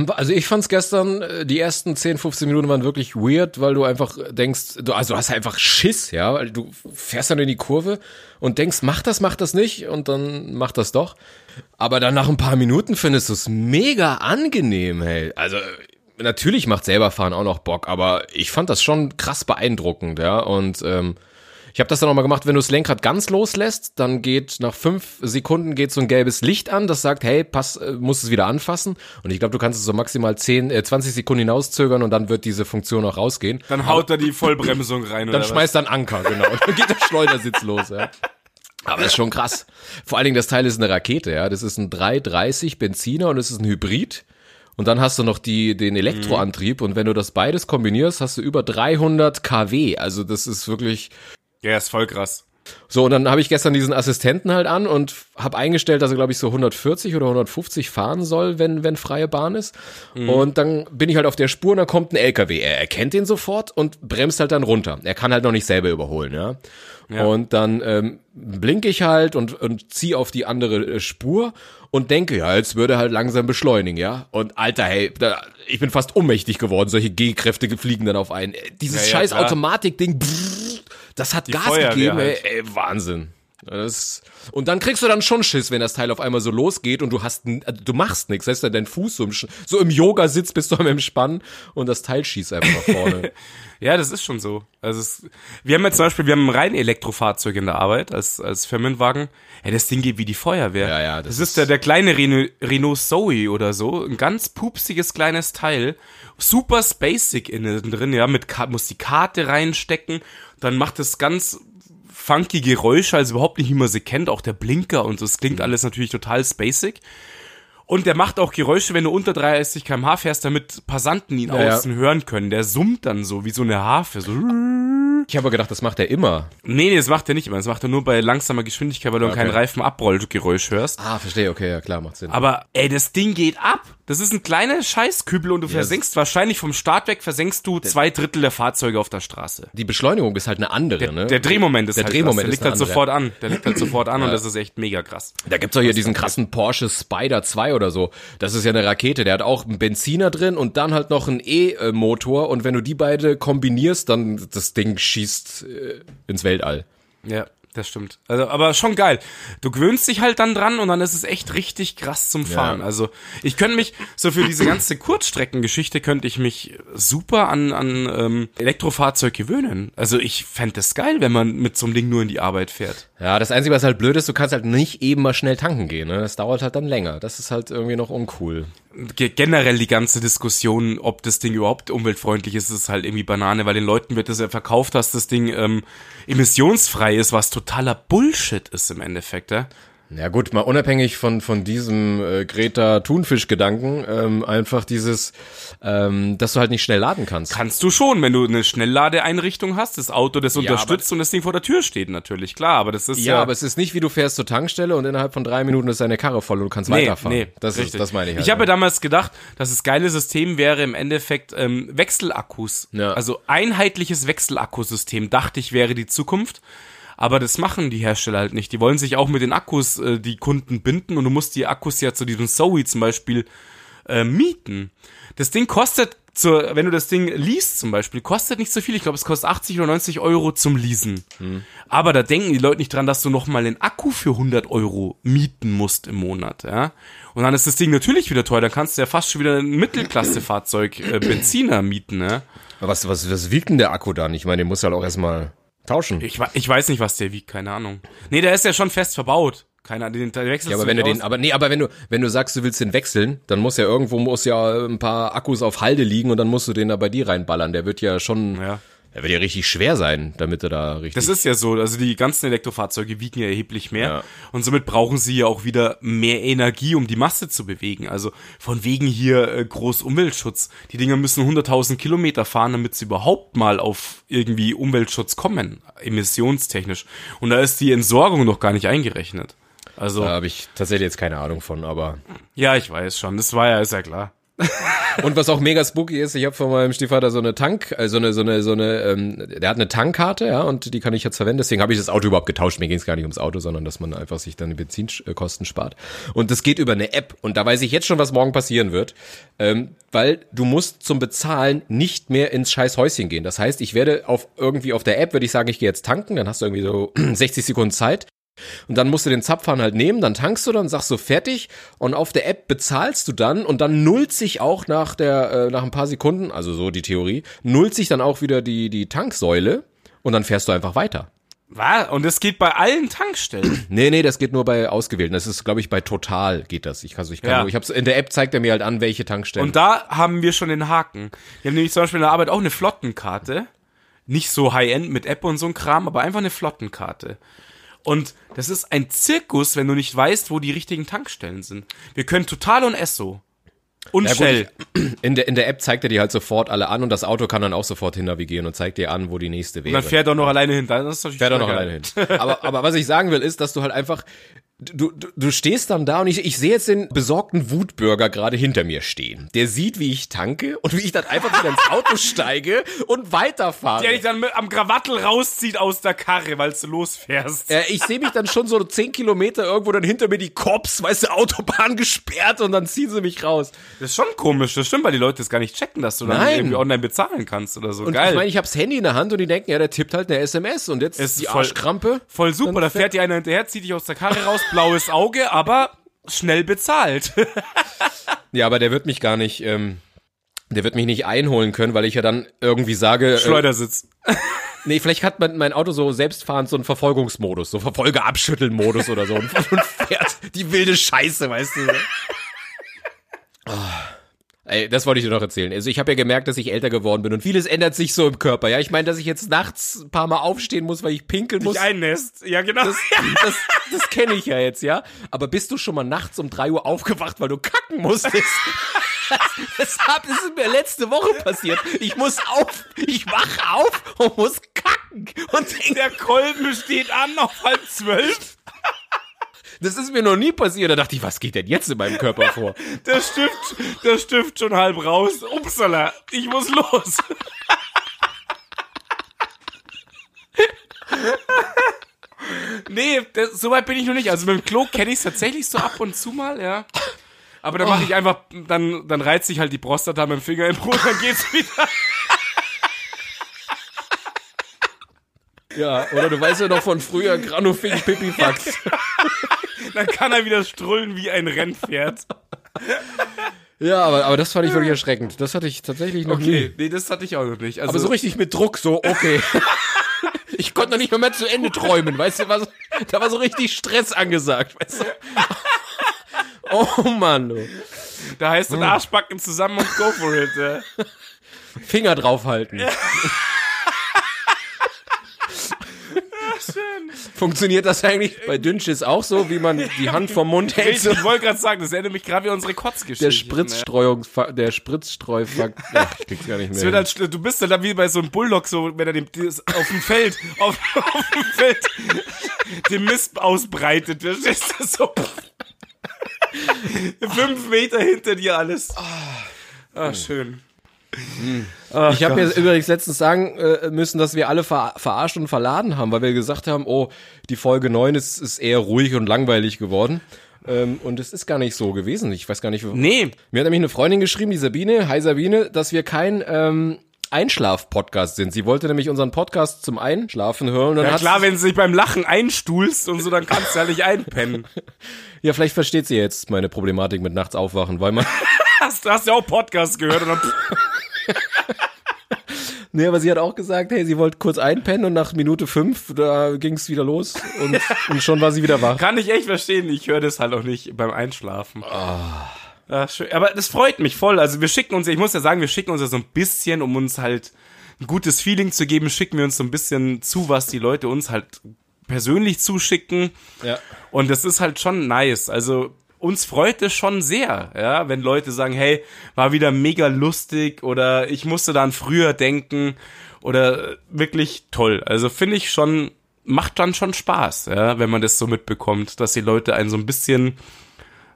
Also ich fand's gestern, äh, die ersten 10, 15 Minuten waren wirklich weird, weil du einfach denkst, du, also du hast einfach Schiss, ja, weil du fährst dann in die Kurve und denkst, mach das, mach das nicht und dann mach das doch. Aber dann nach ein paar Minuten findest du es mega angenehm, hey. Also natürlich macht selber fahren auch noch Bock, aber ich fand das schon krass beeindruckend, ja, und ähm, ich habe das dann auch mal gemacht, wenn du das Lenkrad ganz loslässt, dann geht nach fünf Sekunden geht so ein gelbes Licht an, das sagt, hey, pass, äh, musst es wieder anfassen. Und ich glaube, du kannst es so maximal 10, äh, 20 Sekunden hinauszögern und dann wird diese Funktion auch rausgehen. Dann haut er die Vollbremsung rein Dann oder schmeißt dann Anker, genau. Dann geht der Schleudersitz los, ja. Aber das ist schon krass. Vor allen Dingen, das Teil ist eine Rakete, ja. Das ist ein 330 Benziner und es ist ein Hybrid. Und dann hast du noch die, den Elektroantrieb und wenn du das beides kombinierst, hast du über 300 kW. Also das ist wirklich? Ja, ist voll krass. So, und dann habe ich gestern diesen Assistenten halt an und habe eingestellt, dass er, glaube ich, so 140 oder 150 fahren soll, wenn, wenn freie Bahn ist. Und dann bin ich halt auf der Spur und dann kommt ein LKW. Er erkennt den sofort und bremst halt dann runter. Er kann halt noch nicht selber überholen, ja. Und dann ähm, blinke ich halt und, und ziehe auf die andere äh, Spur und denke, ja, jetzt würde er halt langsam beschleunigen, ja. Und Alter, hey, da, ich bin fast ohnmächtig geworden. Solche G-Kräfte fliegen dann auf einen. Äh, Dieses Ja, ja, scheiß. Automatikding, das hat Gas Feuerwehr gegeben, halt. ey, ey, Wahnsinn. Das, und dann kriegst du dann schon Schiss, wenn das Teil auf einmal so losgeht und du hast, also du machst nichts, heißt ja dein Fuß so im, so im Yoga sitzt, bist du am Entspannen und das Teil schießt einfach nach vorne. Ja, das ist schon so. Also es, wir haben jetzt zum Beispiel, wir haben ein rein Elektrofahrzeug in der Arbeit als, als Firmenwagen. Ja, das Ding geht wie die Feuerwehr. Ja, ja, Das, das ist der, der kleine Renault, Renault Zoe oder so. Ein ganz pupsiges kleines Teil. Super spacig innen drin, ja, mit, muss die Karte reinstecken. Dann macht es ganz funky Geräusche, also überhaupt nicht, wie man sie kennt. Auch der Blinker und so. Es Mhm. klingt alles natürlich total spacig. Und der macht auch Geräusche, wenn du unter 30 km/h fährst, damit Passanten ihn Ja, ja. außen hören können. Der summt dann so, wie so eine Harfe. So. Ich habe gedacht, das macht er immer. Nee, nee, das macht er nicht immer. Das macht er nur bei langsamer Geschwindigkeit, weil du dann Okay. kein Reifenabrollgeräusch hörst. Ah, verstehe, okay, ja klar, macht Sinn. Aber, ey, das Ding geht ab. Das ist ein kleiner Scheißkübel und du versenkst wahrscheinlich vom Start weg, versenkst du zwei Drittel der Fahrzeuge auf der Straße. die Beschleunigung ist halt eine andere, ne? Der Drehmoment ist Der halt Drehmoment krass. Der liegt halt andere. sofort an. Der liegt halt sofort an und das ist echt mega krass. Da gibt's auch hier diesen krassen Porsche Spider 2 oder so. Das ist ja eine Rakete, der hat auch einen Benziner drin und dann halt noch einen E-Motor und wenn du die beide kombinierst, dann das Ding schießt äh, ins Weltall. Ja, das stimmt. Also, aber schon geil. Du gewöhnst dich halt dann dran und dann ist es echt richtig krass zum Fahren. Ja. Also, ich könnte mich, so für diese ganze Kurzstreckengeschichte könnte ich mich super an, an ähm, Elektrofahrzeug gewöhnen. Also, ich fände das geil, wenn man mit so einem Ding nur in die Arbeit fährt. Ja, das Einzige, was halt blöd ist, du kannst halt nicht eben mal schnell tanken gehen. Ne? Das dauert halt dann länger. Das ist halt irgendwie noch uncool. Ge generell die ganze Diskussion, ob das Ding überhaupt umweltfreundlich ist, ist halt irgendwie Banane, weil den Leuten wird das ja verkauft, dass das Ding ähm, emissionsfrei ist, was totaler Bullshit ist im Endeffekt, ja. Ja gut, mal unabhängig von von diesem äh, Greta Thunfisch Gedanken, ähm, einfach dieses, ähm, dass du halt nicht schnell laden kannst. Kannst du schon, wenn du eine Schnellladeeinrichtung hast, das Auto das unterstützt und das Ding vor der Tür steht, natürlich, klar, aber das ist Ja, ja, aber es ist nicht wie du fährst zur Tankstelle und innerhalb von drei Minuten ist deine Karre voll und du kannst nee, weiterfahren. nee, das richtig. ist, das meine ich. Halt, ich habe ne? damals gedacht, dass das geile System wäre im Endeffekt ähm, Wechselakkus. Ja. Also einheitliches Wechselakkusystem, dachte ich, wäre die Zukunft. Aber das machen die Hersteller halt nicht. Die wollen sich auch mit den Akkus äh, die Kunden binden und du musst die Akkus ja zu diesem Zoe zum Beispiel äh, mieten. Das Ding kostet, zur, wenn du das Ding liest zum Beispiel, kostet nicht so viel. Ich glaube, es kostet 80 oder 90 Euro zum Leasen. Aber da denken die Leute nicht dran, dass du noch mal den Akku für 100 Euro mieten musst im Monat. Ja? Und dann ist das Ding natürlich wieder teuer. Dann kannst du ja fast schon wieder ein Mittelklassefahrzeug äh, Benziner mieten. Aber was, was, was wiegt denn der Akku dann? Ich meine, den musst du halt auch erstmal tauschen. Ich, ich weiß nicht, was der wiegt, keine Ahnung. Nee, der ist ja schon fest verbaut. Keine Ahnung, den der wechselst Ja, aber wenn du den, aus. aber nee, aber wenn du, wenn du sagst, du willst den wechseln, dann muss ja irgendwo muss ja ein paar Akkus auf Halde liegen und dann musst du den da bei dir reinballern. Der wird ja schon, Ja. Der wird ja richtig schwer sein, damit er da richtig. Das ist ja so, also die ganzen Elektrofahrzeuge wiegen ja erheblich mehr Ja. und somit brauchen sie ja auch wieder mehr Energie, um die Masse zu bewegen. Also von wegen hier äh, groß Umweltschutz. Die Dinger müssen 100.000 Kilometer fahren, damit sie überhaupt mal auf irgendwie Umweltschutz kommen, emissionstechnisch. Und da ist die Entsorgung noch gar nicht eingerechnet. Also, da habe ich tatsächlich jetzt keine Ahnung von, aber. ja, ich weiß schon, das war ja, ist ja klar. Und was auch mega spooky ist, ich habe von meinem Stiefvater so eine Tank, äh, so eine, so eine, so eine, ähm, der hat eine Tankkarte, ja, und die kann ich jetzt verwenden. Deswegen habe ich das Auto überhaupt getauscht. Mir ging es gar nicht ums Auto, sondern dass man einfach sich dann die Benzinkosten spart. Und das geht über eine App. Und da weiß ich jetzt schon, was morgen passieren wird, ähm, weil du musst zum Bezahlen nicht mehr ins scheiß Häuschen gehen. Das heißt, ich werde auf irgendwie auf der App würde ich sagen, ich gehe jetzt tanken, dann hast du irgendwie so 60 Sekunden Zeit. Und dann musst du den Zapfhahn halt nehmen, dann tankst du dann, sagst du fertig und auf der App bezahlst du dann und dann nullt sich auch nach der äh, nach ein paar Sekunden, also so die Theorie, nullt sich dann auch wieder die die Tanksäule und dann fährst du einfach weiter. Was? Und das geht bei allen Tankstellen. Nee, nee, das geht nur bei ausgewählten. Das ist glaube ich bei Total geht das. Ich kann so ich kann Ja. nur, ich hab's in der App zeigt er mir halt an, welche Tankstellen. Und da haben wir schon den Haken. Wir haben nämlich zum Beispiel in der Arbeit auch eine Flottenkarte. Nicht so High-End mit App und so ein Kram, aber einfach eine Flottenkarte. Und das ist ein Zirkus, wenn du nicht weißt, wo die richtigen Tankstellen sind. Wir können Total und Esso. Und Ja, gut, Shell. in der in der App zeigt er dir halt sofort alle an und das Auto kann dann auch sofort hin navigieren und zeigt dir an, wo die nächste wäre. Und dann fährt er noch alleine hin. Das ist Fährt er noch alleine hin. Aber, aber was ich sagen will, ist, dass du halt einfach du, du, du stehst dann da und ich, ich sehe jetzt den besorgten Wutbürger gerade hinter mir stehen. Der sieht, wie ich tanke und wie ich dann einfach wieder ins Auto steige und weiterfahre. Der dich dann mit, am Krawattel rauszieht aus der Karre, weil du losfährst. Äh, ich sehe mich dann schon so zehn Kilometer irgendwo dann hinter mir die Cops, weißt du, Autobahn gesperrt und dann ziehen sie mich raus. Das ist schon komisch, das stimmt, weil die Leute es gar nicht checken, dass du dann Nein. irgendwie online bezahlen kannst oder so. Und Geil. ich meine, ich hab's Handy in der Hand und die denken, ja, der tippt halt eine SMS und jetzt Ist die voll- Arschkrampe. Voll super, da fährt dir einer hinterher, zieht dich aus der Karre raus, blaues Auge, aber schnell bezahlt. Ja, aber der wird mich gar nicht, ähm, der wird mich nicht einholen können, weil ich ja dann irgendwie sage, äh, Schleudersitz. nee, vielleicht hat mein, mein Auto so selbstfahrend so einen Verfolgungsmodus, so Verfolger-Abschütteln-Modus oder so und, und fährt die wilde Scheiße, weißt du. Ah. Ey, das wollte ich dir noch erzählen. Also ich habe ja gemerkt, dass ich älter geworden bin und vieles ändert sich so im Körper. Ja, ich meine, dass ich jetzt nachts ein paar Mal aufstehen muss, weil ich pinkeln muss. Dich einnässt. Ja, genau. Das, das, das kenne ich ja jetzt, ja. Aber bist du schon mal nachts um drei Uhr aufgewacht, weil du kacken musstest? Das, das, hab, das ist mir letzte Woche passiert. Ich muss auf, ich wach auf und muss kacken. Und denk, der Kolben steht an auf halb zwölf. Das ist mir noch nie passiert. Da dachte ich, was geht denn jetzt in meinem Körper vor? Der Stift, der Stift schon halb raus. Upsala, ich muss los. nee, das, so weit bin ich noch nicht. Also mit dem Klo kenne ich es tatsächlich so ab und zu mal, ja. Aber dann mache ich einfach, dann, dann reizt sich halt die Prostata mit dem Finger im Brot, dann geht's wieder. Ja, oder du weißt ja noch von früher Granufing Pipifax. Dann kann er wieder strullen wie ein Rennpferd. Ja, aber, aber das fand ich wirklich erschreckend. Das hatte ich tatsächlich noch nie. Okay, nee, das hatte ich auch noch nicht. Also, Aber so richtig mit Druck, so, okay. Ich konnte noch nicht mal mehr zu Ende träumen, weißt du, war so, da war so richtig Stress angesagt, weißt du. Oh Mann, du. da heißt es Arschbacken zusammen und go for it. Ja. Finger draufhalten. Funktioniert das eigentlich bei Dünnschiss auch so, wie man die Hand vom Mund hält? Ich, wollte gerade sagen, das erinnert mich gerade wie unsere Kotzgeschichte. Der Spritzstreuungs, der Spritzstreufakt, ich krieg's gar nicht mehr. halt, du bist dann da wie bei so einem Bulldog, so, wenn er dem, das auf dem Feld, auf, auf dem Feld, den Mist ausbreitet. Verstehst du so? Fünf Meter hinter dir alles. Ah, schön. Ich habe mir übrigens letztens sagen äh, müssen, dass wir alle ver verarscht und verladen haben, weil wir gesagt haben, oh, die Folge 9 ist, ist eher ruhig und langweilig geworden. Ähm, und es ist gar nicht so gewesen. Ich weiß gar nicht. Nee, Mir hat nämlich eine Freundin geschrieben, die Sabine, hi Sabine, dass wir kein ähm, Einschlaf-Podcast sind. Sie wollte nämlich unseren Podcast zum Einschlafen hören. Ja klar, sie, wenn du dich beim Lachen einstuhlst und so, dann kannst du ja nicht einpennen. ja, vielleicht versteht sie jetzt meine Problematik mit nachts aufwachen, weil man, Hast, hast ja auch Podcast gehört und dann, nee, aber sie hat auch gesagt, hey, sie wollte kurz einpennen und nach Minute fünf, da ging es wieder los und, und schon war sie wieder wach. kann ich echt verstehen. Ich höre das halt auch nicht beim Einschlafen. Ah. Ja, schön. Aber das freut mich voll. Also wir schicken uns, ich muss ja sagen, wir schicken uns ja so ein bisschen, um uns halt ein gutes Feeling zu geben, schicken wir uns so ein bisschen zu, was die Leute uns halt persönlich zuschicken. Ja. Und das ist halt schon nice. Also uns freut es schon sehr, ja, wenn Leute sagen, hey, war wieder mega lustig oder ich musste da an früher denken oder wirklich toll. Also finde ich schon, macht dann schon Spaß, ja, wenn man das so mitbekommt, dass die Leute einen so ein bisschen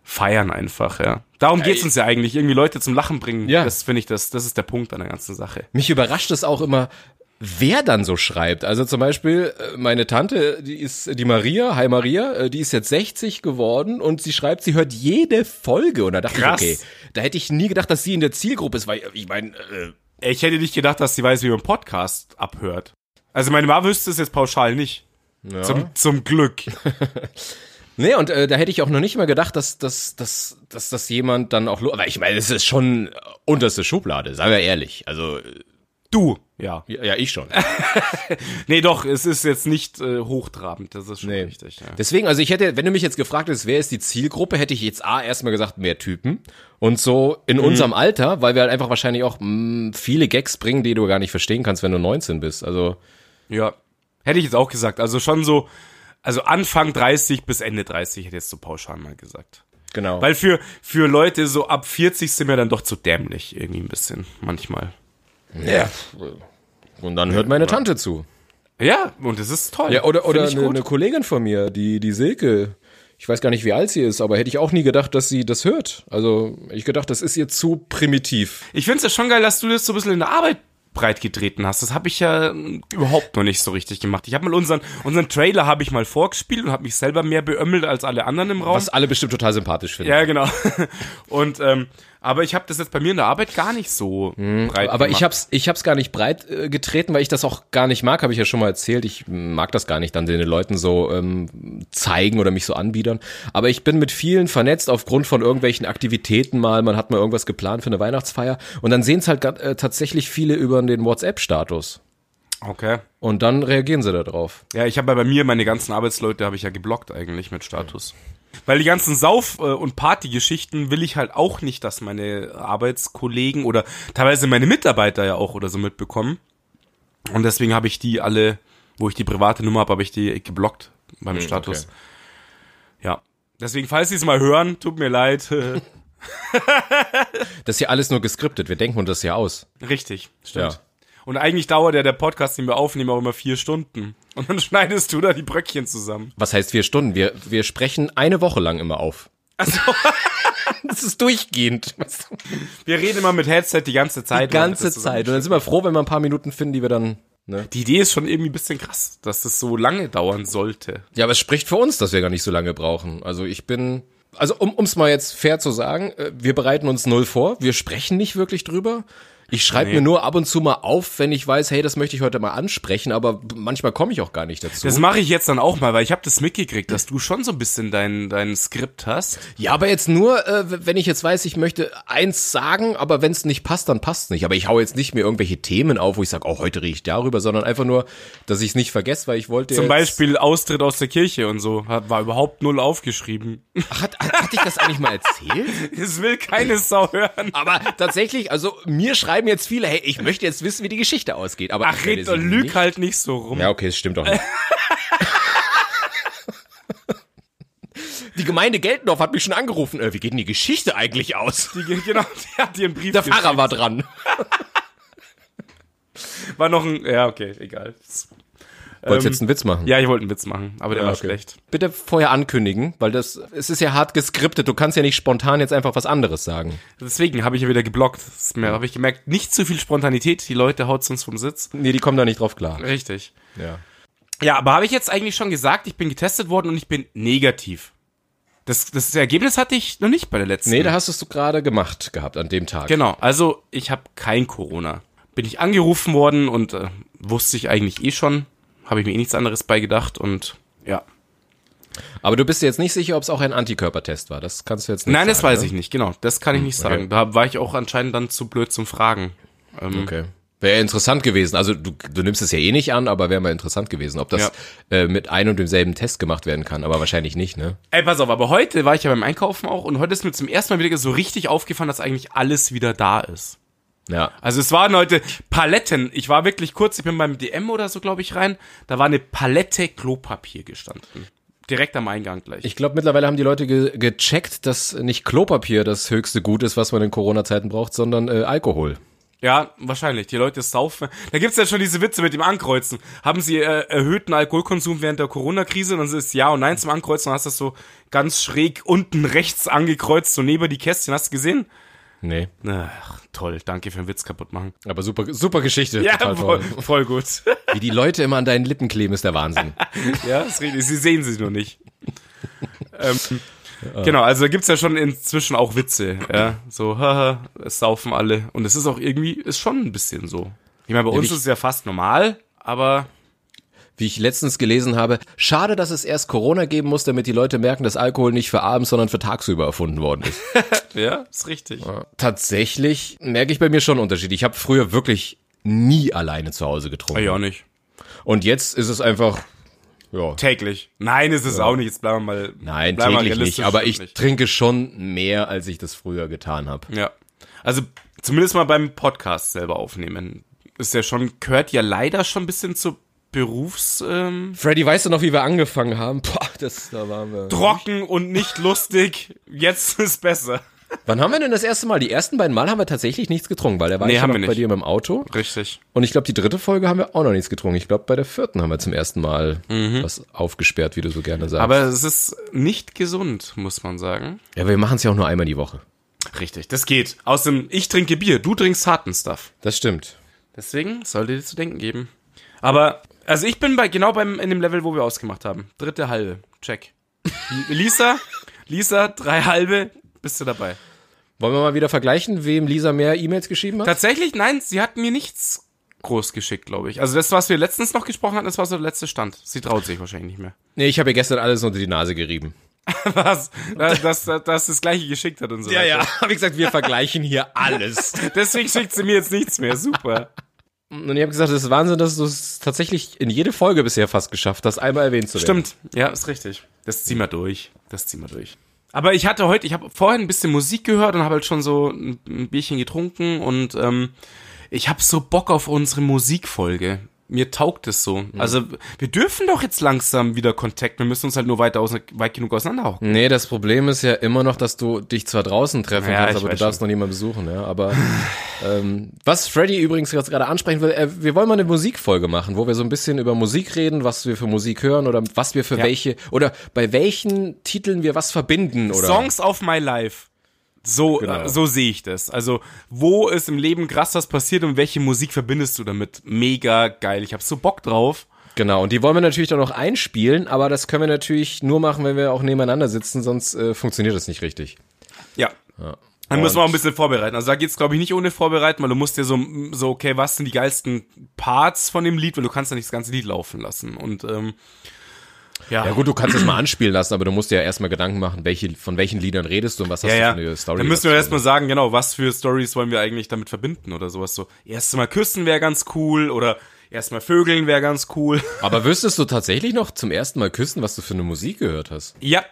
feiern einfach, ja. Darum geht's uns ja eigentlich, irgendwie Leute zum Lachen bringen. Ja. Das finde ich, das, das ist der Punkt an der ganzen Sache. Mich überrascht es auch immer, wer dann so schreibt. Also zum Beispiel äh, meine Tante, die ist die Maria, hi Maria, äh, die ist jetzt 60 geworden und sie schreibt, sie hört jede Folge. Und da dachte Krass. ich, okay, da hätte ich nie gedacht, dass sie in der Zielgruppe ist, weil ich meine, äh, Ich hätte nicht gedacht, dass sie weiß, wie man Podcast abhört. Also meine Mama wüsste es jetzt pauschal nicht. ja. Zum, zum Glück. Nee, und äh, da hätte ich auch noch nicht mal gedacht, dass, dass, dass, dass das jemand dann auch. Aber ich meine, es ist schon unterste Schublade, sagen wir ehrlich. Also, äh, Du, ja. ja, ja, ich schon. Nee, doch, es ist jetzt nicht äh, hochtrabend, das ist schon Nee. richtig. Ja. Deswegen, also ich hätte, wenn du mich jetzt gefragt hättest, wer ist die Zielgruppe, hätte ich jetzt A erstmal gesagt, mehr Typen. Und so in unserem Alter, weil wir halt einfach wahrscheinlich auch mh, viele Gags bringen, die du gar nicht verstehen kannst, wenn du 19 bist. Also, ja. Hätte ich jetzt auch gesagt. Also schon so, also Anfang 30 bis Ende 30 hätte ich jetzt so pauschal mal gesagt. genau. Weil für, für Leute so ab 40 sind wir dann doch zu dämlich, irgendwie ein bisschen, manchmal. Ja. Und dann hört meine Tante zu. Ja, und das ist toll. Ja, oder, oder eine, eine Kollegin von mir, die, die Silke, Ich weiß gar nicht, wie alt sie ist, aber hätte ich auch nie gedacht, dass sie das hört. Also ich gedacht, das ist ihr zu primitiv. Ich finde es ja schon geil, dass du das so ein bisschen in der Arbeit breit getreten hast. Das habe ich ja überhaupt noch nicht so richtig gemacht. Ich habe mal unseren unseren Trailer habe ich mal vorgespielt und habe mich selber mehr beömmelt als alle anderen im Raum. Was alle bestimmt total sympathisch finden. Ja, genau. Und ähm, aber ich habe das jetzt bei mir in der Arbeit gar nicht so breit Mhm. Aber gemacht. ich hab's, ich hab's gar nicht breit äh, getreten, weil ich das auch gar nicht mag, habe ich ja schon mal erzählt. Ich mag das gar nicht, dann den Leuten so ähm, zeigen oder mich so anbiedern. Aber ich bin mit vielen vernetzt aufgrund von irgendwelchen Aktivitäten mal. Man hat mal irgendwas geplant für eine Weihnachtsfeier und dann sehen es halt äh, tatsächlich viele über den WhatsApp-Status. Okay. Und dann reagieren sie da drauf. Ja, ich habe ja bei mir meine ganzen Arbeitsleute habe ich ja geblockt eigentlich mit Status. Weil die ganzen Sauf- äh, und Partygeschichten will ich halt auch nicht, dass meine Arbeitskollegen oder teilweise meine Mitarbeiter ja auch oder so mitbekommen. Und deswegen habe ich die alle, wo ich die private Nummer habe, habe ich die geblockt beim Status. okay. Ja. Deswegen, falls Sie es mal hören, tut mir leid. Das ist ja alles nur geskriptet. Wir denken uns das ja aus. Richtig, stimmt. Ja. Und eigentlich dauert ja der Podcast, den wir aufnehmen, auch immer vier Stunden. Und dann schneidest du da die Bröckchen zusammen. Was heißt vier Stunden? Wir, wir sprechen eine Woche lang immer auf. Also, Das ist durchgehend. Wir reden immer mit Headset die ganze Zeit. Die ganze Zeit. Und dann sind wir froh, wenn wir ein paar Minuten finden, die wir dann. Ne? Die Idee ist schon irgendwie ein bisschen krass, dass das so lange dauern sollte. Ja, aber es spricht für uns, dass wir gar nicht so lange brauchen. Also ich bin. Also um ums mal jetzt fair zu sagen, äh, wir bereiten uns null vor. Wir sprechen nicht wirklich drüber. Ich schreibe Nee. mir nur ab und zu mal auf, wenn ich weiß, hey, das möchte ich heute mal ansprechen, aber manchmal komme ich auch gar nicht dazu. Das mache ich jetzt dann auch mal, weil ich habe das mitgekriegt, dass du schon so ein bisschen dein, dein Skript hast. Ja, aber jetzt nur, äh, wenn ich jetzt weiß, ich möchte eins sagen, aber wenn es nicht passt, dann passt nicht. Aber ich hau jetzt nicht mir irgendwelche Themen auf, wo ich sage, oh, heute rede ich darüber, sondern einfach nur, dass ich es nicht vergesse, weil ich wollte Zum Beispiel Austritt aus der Kirche und so. Hat, war überhaupt null aufgeschrieben. Hat, hat, hatte ich das eigentlich mal erzählt? Das will keine Sau hören. Aber tatsächlich, also mir schreiben jetzt viele, hey, ich möchte jetzt wissen, wie die Geschichte ausgeht. Aber Ach, red und lüg nicht- halt nicht so rum. Ja, okay, es stimmt doch nicht. Die Gemeinde Geltendorf hat mich schon angerufen. Äh, wie geht denn die Geschichte eigentlich aus? Die, genau, die hat dir einen Brief Der Pfarrer war dran. War noch ein, ja, okay, egal. Wolltest Ähm, jetzt einen Witz machen? Ja, ich wollte einen Witz machen, aber der Ja, war okay. schlecht. Bitte vorher ankündigen, weil das, es ist ja hart geskriptet. Du kannst ja nicht spontan jetzt einfach was anderes sagen. Deswegen habe ich ja wieder geblockt. Mir, habe ich gemerkt, nicht zu viel Spontanität, die Leute haut uns vom Sitz. Nee, die kommen da nicht drauf klar. Richtig. Ja. Ja, aber habe ich jetzt eigentlich schon gesagt, ich bin getestet worden und ich bin negativ. Das, das Ergebnis hatte ich noch nicht bei der letzten. Nee, da hast du es gerade gemacht gehabt an dem Tag. Genau, also ich habe kein Corona. Bin ich angerufen worden und äh, wusste ich eigentlich eh schon. Habe ich mir eh nichts anderes beigedacht und ja. Aber du bist dir jetzt nicht sicher, ob es auch ein Antikörpertest war. Das kannst du jetzt nicht Nein, das sagen, weiß ne? ich nicht, genau. Das kann ich nicht okay. sagen. Da war ich auch anscheinend dann zu blöd zum Fragen. Ähm, Okay. Wäre interessant gewesen. Also du, du nimmst es ja eh nicht an, aber wäre mal interessant gewesen, ob das äh, mit ein und demselben Test gemacht werden kann. Aber wahrscheinlich nicht, ne? Ey, pass auf, aber heute war ich ja beim Einkaufen auch und heute ist mir zum ersten Mal wieder so richtig aufgefallen, dass eigentlich alles wieder da ist. Ja. Also es waren heute Paletten. Ich war wirklich kurz, ich bin beim DM oder so, glaube ich, rein. Da war eine Palette Klopapier gestanden. Direkt am Eingang gleich. Ich glaube, mittlerweile haben die Leute ge gecheckt, dass nicht Klopapier das höchste Gut ist, was man in Corona-Zeiten braucht, sondern äh, Alkohol. ja, wahrscheinlich. Die Leute saufen. Da gibt's ja schon diese Witze mit dem Ankreuzen. Haben sie äh, erhöhten Alkoholkonsum während der Corona-Krise? Und dann ist Ja und Nein zum Ankreuzen. Und hast das so ganz schräg unten rechts angekreuzt, so neben die Kästchen. Hast du gesehen? Nee. Ach, toll. Danke für den Witz kaputt machen. Aber super, super Geschichte. Ja, total voll, toll. voll gut. Wie die Leute immer an deinen Lippen kleben, ist der Wahnsinn. Ja, ist richtig. Sie sehen sie nur nicht. ähm, Genau, also da gibt's ja schon inzwischen auch Witze, ja. So, haha, es saufen alle. Und es ist auch irgendwie, ist schon ein bisschen so. Ich meine, bei uns wie- ist es ja fast normal, aber Wie ich letztens gelesen habe, schade, dass es erst Corona geben muss, damit die Leute merken, dass Alkohol nicht für abends, sondern für tagsüber erfunden worden ist. ja, ist richtig. Tatsächlich merke ich bei mir schon einen Unterschied. Ich habe früher wirklich nie alleine zu Hause getrunken. Ja, auch nicht. Und jetzt ist es einfach, ja, Täglich. Nein, ist es auch nicht. Jetzt bleiben wir mal. nein, täglich realistisch, nicht. Aber ich nicht. trinke schon mehr, als ich das früher getan habe. Ja. Also, zumindest mal beim Podcast selber aufnehmen. Ist ja schon, gehört ja leider schon ein bisschen zur Berufs, ähm, Freddy, weißt du noch, wie wir angefangen haben? Boah, das, da waren wir. trocken und nicht lustig. Jetzt ist besser. Wann haben wir denn das erste Mal? Die ersten beiden Mal haben wir tatsächlich nichts getrunken, weil da war Nee, haben wir bei nicht. dir mit dem Auto. Richtig. Und ich glaube, die dritte Folge haben wir auch noch nichts getrunken. Ich glaube, bei der vierten haben wir zum ersten Mal Mhm. was aufgesperrt, wie du so gerne sagst. Aber es ist nicht gesund, muss man sagen. ja, wir machen es ja auch nur einmal die Woche. Richtig, das geht. Außerdem, ich trinke Bier, du trinkst harten Stuff. Das stimmt. Deswegen sollte dir zu denken geben. Aber, also ich bin bei genau beim in dem Level, wo wir ausgemacht haben. Dritte halbe. Check. Lisa, Lisa, drei halbe, bist du dabei. Wollen wir mal wieder vergleichen, wem Lisa mehr E-Mails geschrieben hat? Tatsächlich, nein, sie hat mir nichts groß geschickt, glaube ich. Also das, was wir letztens noch gesprochen hatten, das war so der letzte Stand. Sie traut sich wahrscheinlich nicht mehr. Nee, ich habe ihr gestern alles unter die Nase gerieben. Was? Dass, dass, dass das gleiche geschickt hat und so weiter. habe ich gesagt, wir vergleichen hier alles. Deswegen schickt sie mir jetzt nichts mehr. Super. Und ich habe gesagt, das ist Wahnsinn, dass du es tatsächlich in jede Folge bisher fast geschafft hast, einmal erwähnt zu werden. Stimmt, ja, ist richtig. Das ziehen wir durch. Das ziehen wir durch. Aber ich hatte heute, ich habe vorhin ein bisschen Musik gehört und habe halt schon so ein, ein Bierchen getrunken und ähm, ich habe so Bock auf unsere Musikfolge. Mir taugt es so. Also wir dürfen doch jetzt langsam wieder Kontakt. Wir müssen uns halt nur weit, aus, weit genug auseinanderhocken. Nee, das Problem ist ja immer noch, dass du dich zwar draußen treffen Ja, kannst, aber du darfst noch niemanden besuchen, ja. Aber ähm, was Freddy übrigens jetzt gerade ansprechen will, äh, wir wollen mal eine Musikfolge machen, wo wir so ein bisschen über Musik reden, was wir für Musik hören oder was wir für Ja. welche oder bei welchen Titeln wir was verbinden oder Songs of my life. So, Genau. äh, so sehe ich das. Also, wo ist im Leben krass was passiert und welche Musik verbindest du damit? Mega geil. Ich habe so Bock drauf. Genau, und die wollen wir natürlich dann noch einspielen, aber das können wir natürlich nur machen, wenn wir auch nebeneinander sitzen, sonst äh, funktioniert das nicht richtig. Ja. Dann müssen wir auch ein bisschen vorbereiten. Also da geht's glaube ich, nicht ohne Vorbereiten, weil du musst dir so, so, okay, was sind die geilsten Parts von dem Lied, weil du kannst ja nicht das ganze Lied laufen lassen. Und ähm, ja, Ja gut, du kannst es mal anspielen lassen, aber du musst dir ja erstmal Gedanken machen, welche, von welchen Liedern redest du und was hast ja, du für eine Story. Dann müssen wir erstmal sagen, genau, was für Stories wollen wir eigentlich damit verbinden oder sowas. So, erstmal küssen wäre ganz cool oder erstmal vögeln wäre ganz cool. Aber wüsstest du tatsächlich noch zum ersten Mal küssen, was du für eine Musik gehört hast? ja,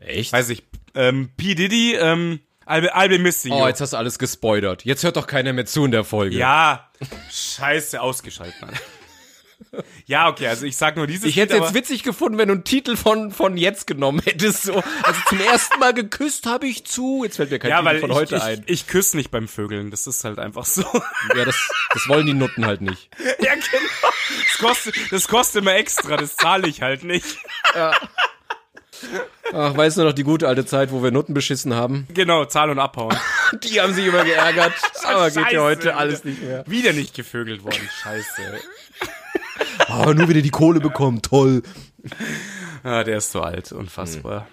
Echt? weiß ich. Ähm, P. Diddy, ähm, Albe, Albe Missy. Oh, jetzt hast du alles gespoilert. Jetzt hört doch keiner mehr zu in der Folge. Ja, scheiße, ausgeschaltet. Mann. Ja, okay, also ich sag nur dieses Ich hätte es jetzt witzig gefunden, wenn du einen Titel von, von jetzt genommen hättest. So, also zum ersten Mal geküsst habe ich zu. Jetzt fällt mir kein Ja, Titel weil von ich, heute ich, ein. ich küsse nicht beim Vögeln. Das ist halt einfach so. Ja, das, das wollen die Nutten halt nicht. ja, genau. Das kostet, das kostet immer extra. Das zahle ich halt nicht. Ach, weißt du noch die gute alte Zeit, wo wir Nutten beschissen haben? Genau, zahl und abhauen. Die haben sich immer geärgert. Aber geht Scheiße, ja heute wieder. alles nicht mehr. Wieder nicht gevögelt worden. Scheiße. Oh, nur wieder die Kohle bekommen. Toll. Ah, der ist so alt. Unfassbar.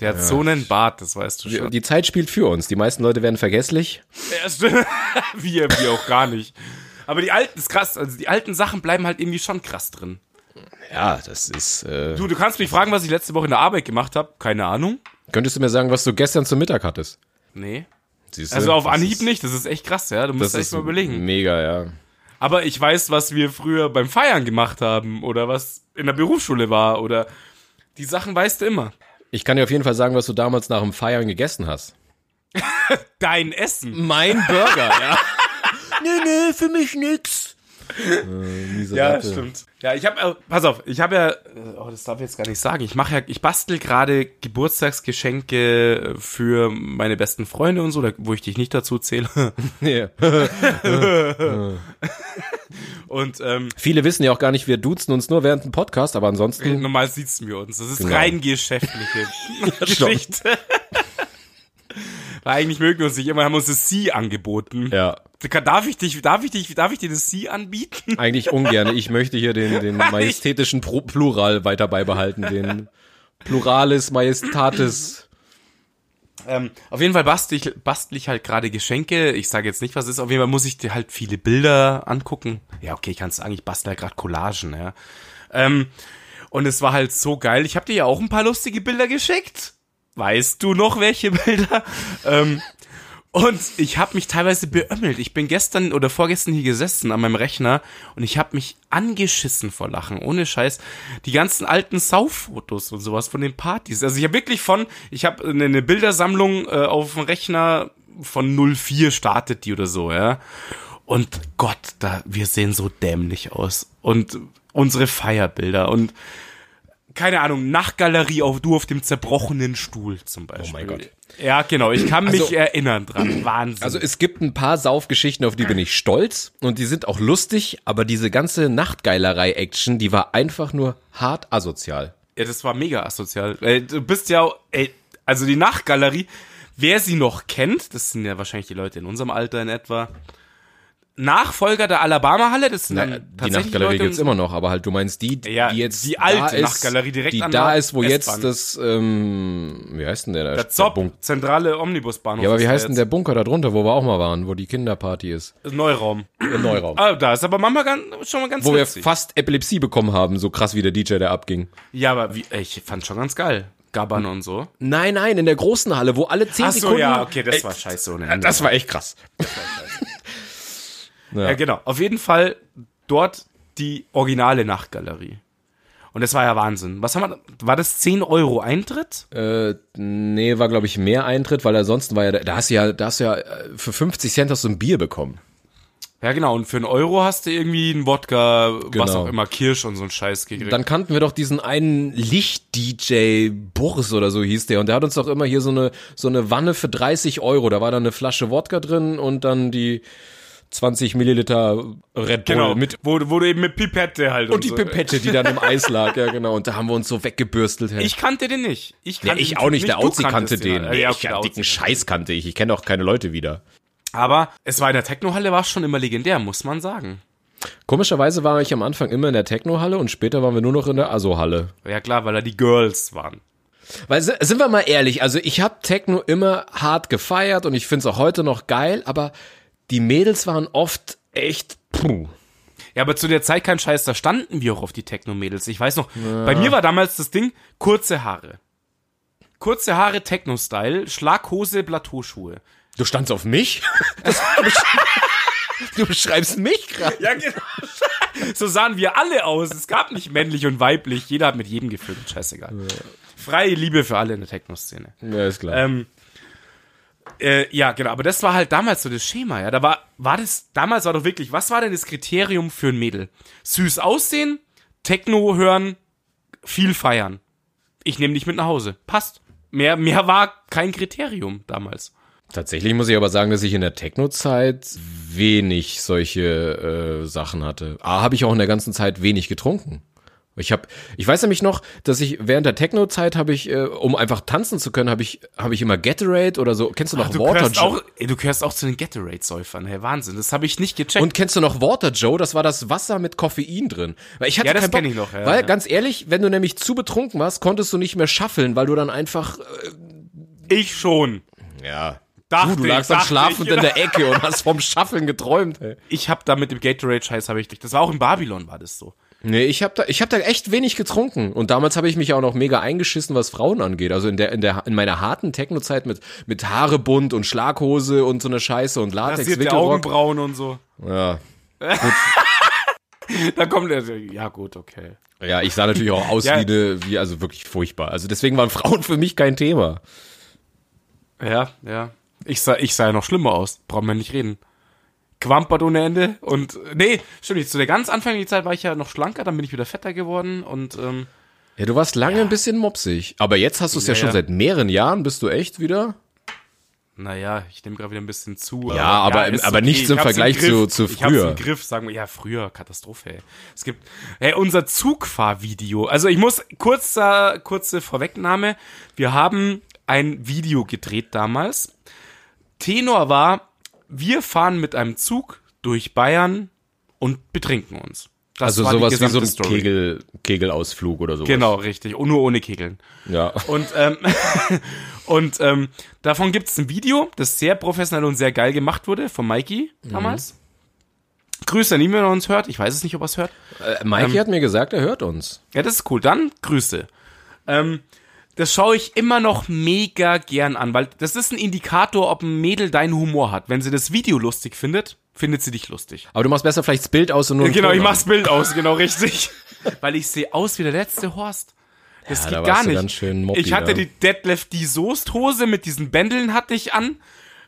Der hat so einen Bart, das weißt du schon. Die Zeit spielt für uns. Die meisten Leute werden vergesslich. Ja, stimmt. wir, wir auch gar nicht. Aber die alten, ist krass. Also die alten Sachen bleiben halt irgendwie schon krass drin. Ja, das ist. Äh, Du, du kannst mich fragen, was ich letzte Woche in der Arbeit gemacht habe. Keine Ahnung. könntest du mir sagen, was du gestern zum Mittag hattest? Nee. Siehst du? Also auf Anhieb ist- nicht. Das ist echt krass, ja. Du Das musst echt ist mal überlegen. Mega, ja. Aber ich weiß, was wir früher beim Feiern gemacht haben oder was in der Berufsschule war oder die Sachen weißt du immer. Ich kann dir auf jeden Fall sagen, was du damals nach dem Feiern gegessen hast. Dein Essen. Mein Burger, ja. nee, nee, für mich nix. Äh, Ja, Ratte. stimmt. Ja, ich habe, äh, pass auf, ich habe ja, äh, oh, das darf ich jetzt gar nicht sagen. Ich mache ja, ich bastel gerade Geburtstagsgeschenke für meine besten Freunde und so, da, wo ich dich nicht dazu zähle. Und ähm, Viele wissen ja auch gar nicht, wir duzen uns nur während dem Podcast, aber ansonsten. normal sitzen wir uns. Das ist Genau. rein geschäftliche. Geschichte. Weil eigentlich mögen wir uns nicht immer, haben uns das Sie angeboten. Ja, Darf ich dich, darf ich dich, darf ich dir das Sie anbieten? eigentlich ungern. Ich möchte hier den, den majestätischen Plural weiter beibehalten, den Pluralis Majestatis. Ähm, auf jeden Fall bastel ich, bastel ich halt gerade Geschenke. Ich sage jetzt nicht, was es ist. Auf jeden Fall muss ich dir halt viele Bilder angucken. Ja, okay, ich kann sagen, ich bastel ja gerade Collagen, ja. Ähm, und es war halt so geil. Ich habe dir ja auch ein paar lustige Bilder geschickt. Weißt du noch, welche Bilder? ähm, und ich habe mich teilweise beömmelt. Ich bin gestern oder vorgestern hier gesessen an meinem Rechner und ich habe mich angeschissen vor Lachen. Ohne Scheiß. Die ganzen alten Sauffotos und sowas von den Partys. Also ich habe wirklich von, ich habe eine, Bildersammlung äh, auf dem Rechner von 04 startet die oder so, ja. Und Gott, da, wir sehen so dämlich aus. Und unsere Feierbilder und keine Ahnung, Nachtgalerie auf du auf dem zerbrochenen Stuhl zum Beispiel. Oh mein Gott. Ja, genau, ich kann mich Also- erinnern dran. Wahnsinn. Also es gibt ein paar Saufgeschichten, auf die bin ich stolz und die sind auch lustig, aber diese ganze Nachtgeilerei-Action, die war einfach nur hart asozial. ja, das war mega asozial. Äh, Du bist ja, ey, also die Nachtgalerie, wer sie noch kennt, das sind ja wahrscheinlich die Leute in unserem Alter in etwa. Nachfolger der Alabama-Halle, das sind Na, dann die Nachtgalerie Leute gibt's immer noch, aber halt du meinst die, die Ja, jetzt die alte da ist, Nachtgalerie direkt die an da der ist, wo jetzt das, ähm, wie heißt denn der? da? Der ZOP, Bunk- zentrale Omnibusbahnhof. Ja, aber wie heißt denn der Bunker da drunter, wo wir auch mal waren, wo die Kinderparty ist? Neuraum. Der Neuraum. Ah, da ist aber Mama ganz, schon mal ganz Wo wir witzig. fast Epilepsie bekommen haben, so krass wie der DJ da abging. Ja, aber wie, ich fand schon ganz geil. Gabbern und so. Nein, nein, in der großen Halle, wo alle 10 Ach so, Sekunden... ja, okay, das war scheiße ohne Ende. Das war echt krass. Ja, genau. Auf jeden Fall dort die originale Nachtgalerie. Und das war ja Wahnsinn. Was haben wir, war das 10 Euro Eintritt? Äh, nee, war glaube ich mehr Eintritt, weil ansonsten war ja, da hast du ja, da hast du ja äh, für 50 Cent hast du ein Bier bekommen. Ja, genau. Und für einen Euro hast du irgendwie einen Wodka, was Genau. auch immer, Kirsch und so ein Scheiß gekriegt. Dann kannten wir doch diesen einen Licht-DJ, Boris oder so hieß der, und der hat uns doch immer hier so eine, so eine Wanne für 30 Euro, da war dann eine Flasche Wodka drin und dann die 20 Milliliter Red Bull genau. mit wo, wo du eben mit Pipette halt. und die so. Pipette, die dann im Eis lag, ja genau, und da haben wir uns so weggebürstelt. Hey. Ich kannte den nicht. Ich, ja, kannte ich den auch nicht, der Auzi kannte kanntest den. halt. Ja, ich, der ja, Auzi dicken kannte Scheiß kannte ich. Ich kenne auch keine Leute wieder. Aber es war in der Technohalle, war schon immer legendär, muss man sagen. Komischerweise war ich am Anfang immer in der Techno-Halle und später waren wir nur noch in der Aso-Halle. Ja klar, weil da die Girls waren. Weil si- sind wir mal ehrlich, also ich habe Techno immer hart gefeiert und ich find's auch heute noch geil, aber die Mädels waren oft echt puh. Ja, aber zu der Zeit kein Scheiß, da standen wir auch auf die Techno-Mädels. Ich weiß noch, bei mir war damals das Ding, kurze Haare. Kurze Haare, Techno-Style, Schlaghose, Plateauschuhe. Du standst auf mich? Du beschreibst mich gerade. Ja, genau. so sahen wir alle aus. Es gab nicht männlich und weiblich. Jeder hat mit jedem gefilmt. Scheißegal. Freie Liebe für alle in der Techno-Szene. Ja, ist klar. Ähm, äh, ja, genau, aber das war halt damals so das Schema, ja. Da war, war das, damals war doch wirklich, was war denn das Kriterium für ein Mädel? Süß aussehen, Techno hören, viel feiern. Ich nehme dich mit nach Hause. Passt. Mehr, mehr war kein Kriterium damals. Tatsächlich muss ich aber sagen, dass ich in der Techno-Zeit wenig solche äh, Sachen hatte. A, habe ich auch in der ganzen Zeit wenig getrunken. Ich habe, ich weiß nämlich noch, dass ich während der Techno-Zeit habe ich, äh, um einfach tanzen zu können, habe ich, habe ich immer Gatorade oder so. Kennst du noch Du Water Joe? auch, ey, du gehörst auch zu den Gatorade-Säufern. Hey, Wahnsinn. Das habe ich nicht gecheckt. Und kennst du noch Water Joe? Das war das Wasser mit Koffein drin. Weil ich hatte Ja, das keinen Bock, kenn ich noch, ja, weil ja. ganz ehrlich, wenn du nämlich zu betrunken warst, konntest du nicht mehr schaffeln, weil du dann einfach, ich schon. ja. Dachte Du, du lagst dann schlafend ich. in der Ecke und hast vom Schaffeln geträumt. Ey. Ich habe da mit dem Gatorade-Scheiß habe ich Das war auch in Babylon, war das so. Nee, ich habe da, ich hab da echt wenig getrunken. Und damals habe ich mich auch noch mega eingeschissen, was Frauen angeht. Also in der, in der, in meiner harten Techno-Zeit mit, mit Haare bunt und Schlaghose und so eine Scheiße und Latex, Rasierte. Augenbrauen und so. Ja. Da kommt er, ja gut, okay. ja, ich sah natürlich auch aus Ja. wie eine, wie, also wirklich furchtbar. Also deswegen waren Frauen für mich kein Thema. Ja, ja. Ich sah, ich sah ja noch schlimmer aus. Brauchen wir nicht reden. Quampert ohne Ende und, nee, stimmt nicht. Zu der ganz anfänglichen Zeit war ich ja noch schlanker, dann bin ich wieder fetter geworden und, ähm, Ja, du warst lange ein bisschen mopsig. Aber jetzt hast du es ja, Ja, schon ja. seit mehreren Jahren, bist du echt wieder? naja, ich nehme gerade wieder ein bisschen zu. Ja, aber ist aber nichts im Vergleich zu- zu Ich hab's früher. im Griff, sagen wir, ja, früher, Katastrophe, ey. Es gibt, hey, unser Zugfahrvideo. Also ich muss, kurzer, kurze Vorwegnahme. Wir haben ein Video gedreht damals. Tenor war, wir fahren mit einem Zug durch Bayern und betrinken uns. Das Also sowas wie so ein Story. Kegel, Kegelausflug oder sowas. Genau, richtig. Und nur ohne Kegeln. Ja. Und, ähm, und ähm, davon gibt es ein Video, das sehr professionell und sehr geil gemacht wurde, von Mikey damals. Grüße an ihn, wenn er uns hört. Ich weiß es nicht, ob er es hört. Äh, Mikey hat mir gesagt, er hört uns. Ja, das ist cool. Dann Grüße. Ähm, das schaue ich immer noch mega gern an, weil das ist ein Indikator, ob ein Mädel deinen Humor hat. Wenn sie das Video lustig findet, findet sie dich lustig. Aber du machst besser vielleicht das Bild aus und nur Genau, ich mach's Bild aus, genau richtig. Weil ich sehe aus wie der letzte Horst. Das Ja, geht da gar nicht. ganz schön Moppi ich hatte da. die Deadlift die Soest Hose mit diesen Bändeln hatte ich an,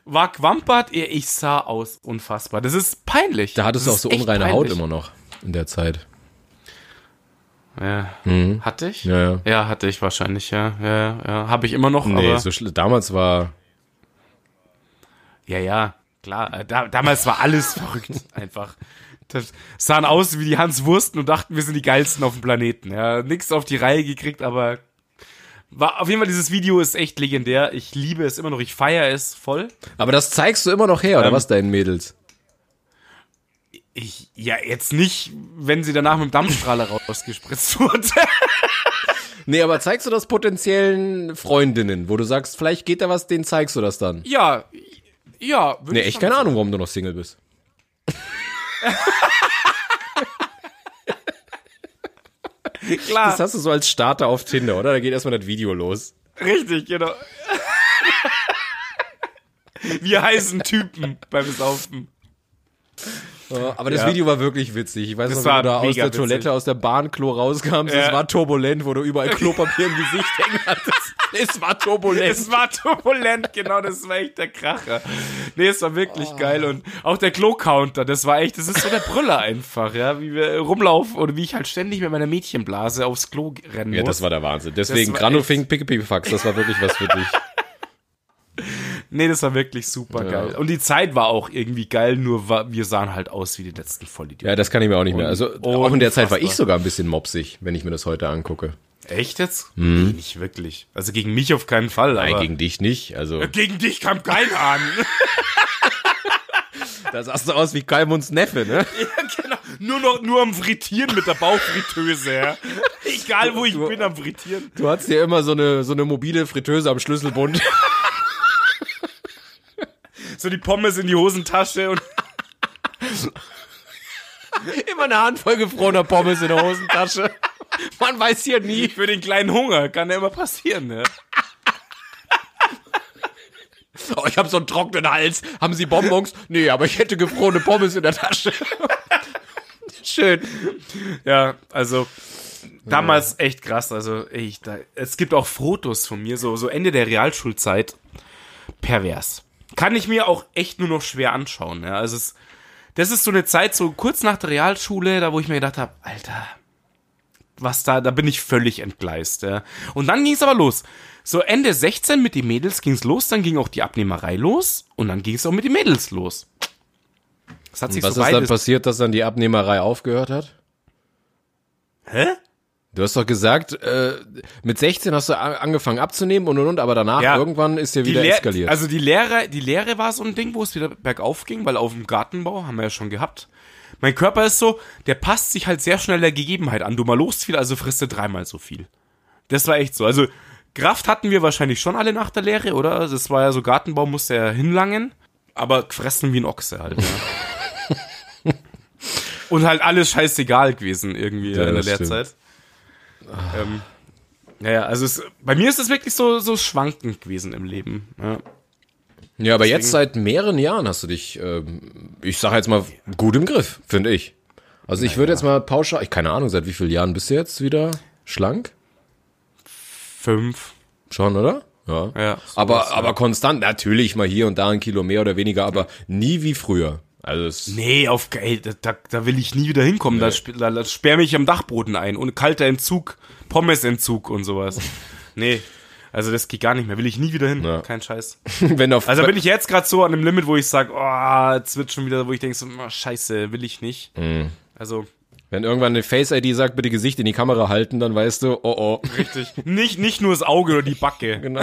war gewampert, eh, ich sah aus unfassbar. Das ist peinlich. Da hattest du auch so unreine Haut peinlich. immer noch in der Zeit. Ja. Hatte ich? Mhm. Ja, ja. Ja, hatte ich wahrscheinlich, ja. Ja, ja. Habe ich immer noch, Nee, so schl- damals war. Ja, ja, klar. Äh, Da, damals war alles verrückt, einfach. Das sahen aus wie die Hans Wursten und dachten, wir sind die geilsten auf dem Planeten. Ja, nix auf die Reihe gekriegt, aber war auf jeden Fall dieses Video ist echt legendär. Ich liebe es immer noch, ich feiere es voll. Aber das zeigst du immer noch her, oder Ähm, was, deinen Mädels? Ich, ja, jetzt nicht, wenn sie danach mit dem Dampfstrahler rausgespritzt wurde. Nee, aber zeigst du das potenziellen Freundinnen, wo du sagst, vielleicht geht da was, denen zeigst du das dann? ja, ja. Nee, ich echt keine. Ahnung, warum du noch Single bist. Klar, Das hast du so als Starter auf Tinder, oder? Da geht erstmal das Video los. richtig, genau. Wir heißen Typen beim Saufen. Aber das Ja. Video war wirklich witzig. Ich weiß Das noch, wie du da aus der Toilette, witzig. aus der Bahnklo rauskamst. Es Ja. war turbulent, wo du überall Klopapier im Gesicht hängen hattest. Es war turbulent. Es war turbulent, genau, das war echt der Kracher. Nee, es war wirklich Oh. geil und auch der Klo-Counter, das war echt, das ist so der Brüller einfach, ja, wie wir rumlaufen oder wie ich halt ständig mit meiner Mädchenblase aufs Klo rennen ja, muss. das war der Wahnsinn. Deswegen war Granofink, Pickepifax, das war wirklich was für dich. nee, das war wirklich super geil. Und die Zeit war auch irgendwie geil, nur war, wir sahen halt aus wie die letzten Vollidioten. Ja, das kann ich mir auch nicht mehr. Also auch in der Zeit war ich sogar ein bisschen mopsig, wenn ich mir das heute angucke. Echt jetzt? Nee, nicht wirklich. Also gegen mich auf keinen Fall, Nein, gegen dich nicht. Also gegen dich kam keiner an. da sahst du aus wie Kalmunds Neffe, ne? genau. Nur noch, nur am Frittieren mit der Bauchfritteuse, ja. Egal wo ich bin, am Frittieren. Du hattest ja immer so eine, so eine mobile Fritteuse am Schlüsselbund. So die Pommes in die Hosentasche und immer eine Handvoll gefrorener Pommes in der Hosentasche. Man weiß hier nie. für den kleinen Hunger kann ja immer passieren, ne? Oh, ich habe so einen trockenen Hals. Haben Sie Bonbons? Nee, aber ich hätte gefrorene Pommes in der Tasche. Schön. Ja, also damals echt krass. Also ich, da, es gibt auch Fotos von mir, so, so Ende der Realschulzeit. Pervers. Kann ich mir auch echt nur noch schwer anschauen. Ja, also es, das ist so eine Zeit, so kurz nach der Realschule, da wo ich mir gedacht habe, Alter, was da, da bin ich völlig entgleist. Ja. Und dann ging es aber los. So Ende 16 mit den Mädels ging es los, dann ging auch die Abnehmerei los und dann ging es auch mit den Mädels los. Das hat sich Was so ist dann passiert, dass dann die Abnehmerei aufgehört hat? Hä? Du hast doch gesagt, äh, mit 16 hast du angefangen abzunehmen und und und, aber danach Ja. irgendwann ist dir wieder Lehr- eskaliert. Also die Lehre, die Lehre war so ein Ding, wo es wieder bergauf ging, weil auf dem Gartenbau haben wir ja schon gehabt. Mein Körper ist so, der passt sich halt sehr schnell der Gegebenheit an. Du mal los viel, also frisst du dreimal so viel. Das war echt so. Also Kraft hatten wir wahrscheinlich schon alle nach der Lehre, oder? Das war ja so Gartenbau, musste ja hinlangen, aber gefressen wie ein Ochse halt. Ja. Und halt alles scheißegal gewesen irgendwie Ja, in der das stimmt. Lehrzeit. Ähm, ja, ja, also es, bei mir ist es wirklich so, so schwankend gewesen im Leben. Ja. ja, aber jetzt seit mehreren Jahren hast du dich, ähm, ich sag jetzt mal, gut im Griff, finde ich. Also ich würde jetzt mal pauschal, ich keine Ahnung, seit wie vielen Jahren bist du jetzt wieder schlank? Fünf. Schon, oder? Ja. Ja, aber, ja. aber konstant, natürlich mal hier und da ein Kilo mehr oder weniger, aber nie wie früher. Also es, Nee, auf ey, da, da, will ich nie wieder hinkommen. Da, sp- da, da sperr mich am Dachboden ein. Und kalter Entzug, Pommesentzug und sowas. nee. Also das geht gar nicht mehr. Will ich nie wieder hin. Ja. Kein Scheiß. wenn auf, Also bin ich jetzt gerade so an dem Limit, wo ich sage, oh, jetzt wird schon wieder, wo ich denke so, oh, scheiße, will ich nicht. Mhm. Also, wenn irgendwann eine Face-ID sagt, bitte Gesicht in die Kamera halten, dann weißt du, oh oh. richtig. nicht, nicht nur das Auge oder die Backe. Genau.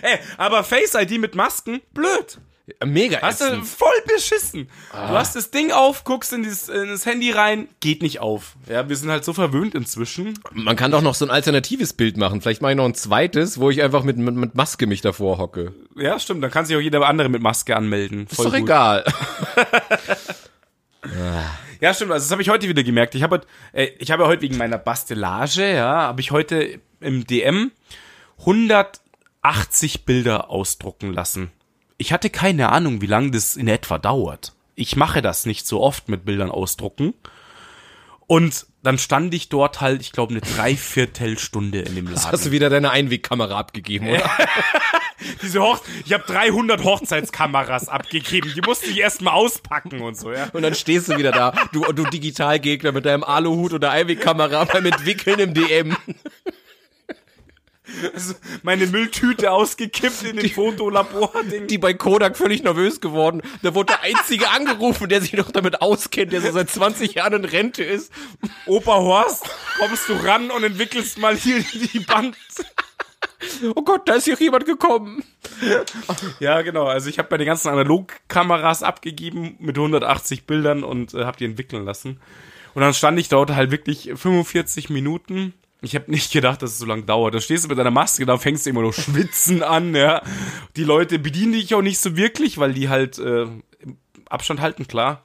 Ey, aber Face ID mit Masken, blöd. Mega Hast du voll beschissen. Du hast das Ding auf, guckst in, dieses, in das Handy rein, geht nicht auf. Ja, wir sind halt so verwöhnt inzwischen. Man kann doch noch so ein alternatives Bild machen. Vielleicht mache ich noch ein zweites, wo ich einfach mit, mit, mit Maske mich davor hocke. Ja, stimmt. Dann kann sich auch jeder andere mit Maske anmelden. Ist doch egal. Ja, stimmt. Also das habe ich heute wieder gemerkt. Ich habe heute, äh, ich habe heute wegen meiner Bastelage, ja, habe ich heute im DM 180 Bilder ausdrucken lassen. Ich hatte keine Ahnung, wie lange das in etwa dauert. Ich mache das nicht so oft mit Bildern ausdrucken. Und dann stand ich dort halt, ich glaube, eine Dreiviertelstunde in dem Laden. Hast du wieder deine Einwegkamera abgegeben, oder? Diese Hoch ich habe 300 Hochzeitskameras abgegeben. Die musste ich erstmal auspacken und so, ja. Und dann stehst du wieder da, du, du Digitalgegner mit deinem Aluhut oder Einwegkamera beim Entwickeln im DM. Also meine Mülltüte ausgekippt in den Fotolabor-Ding. Die bei Kodak völlig nervös geworden. Da wurde der Einzige angerufen, der sich noch damit auskennt, der so seit 20 Jahren in Rente ist. Opa Horst, kommst du ran und entwickelst mal hier die Band. Oh Gott, da ist hier jemand gekommen. Ja, genau. Also ich habe bei den ganzen Analogkameras abgegeben mit 180 Bildern und äh, habe die entwickeln lassen. Und dann stand ich dort halt wirklich 45 Minuten. Ich habe nicht gedacht, dass es so lange dauert. Da stehst du mit deiner Maske da, fängst du immer noch schwitzen an, ja. Die Leute bedienen dich auch nicht so wirklich, weil die halt äh, Abstand halten, klar.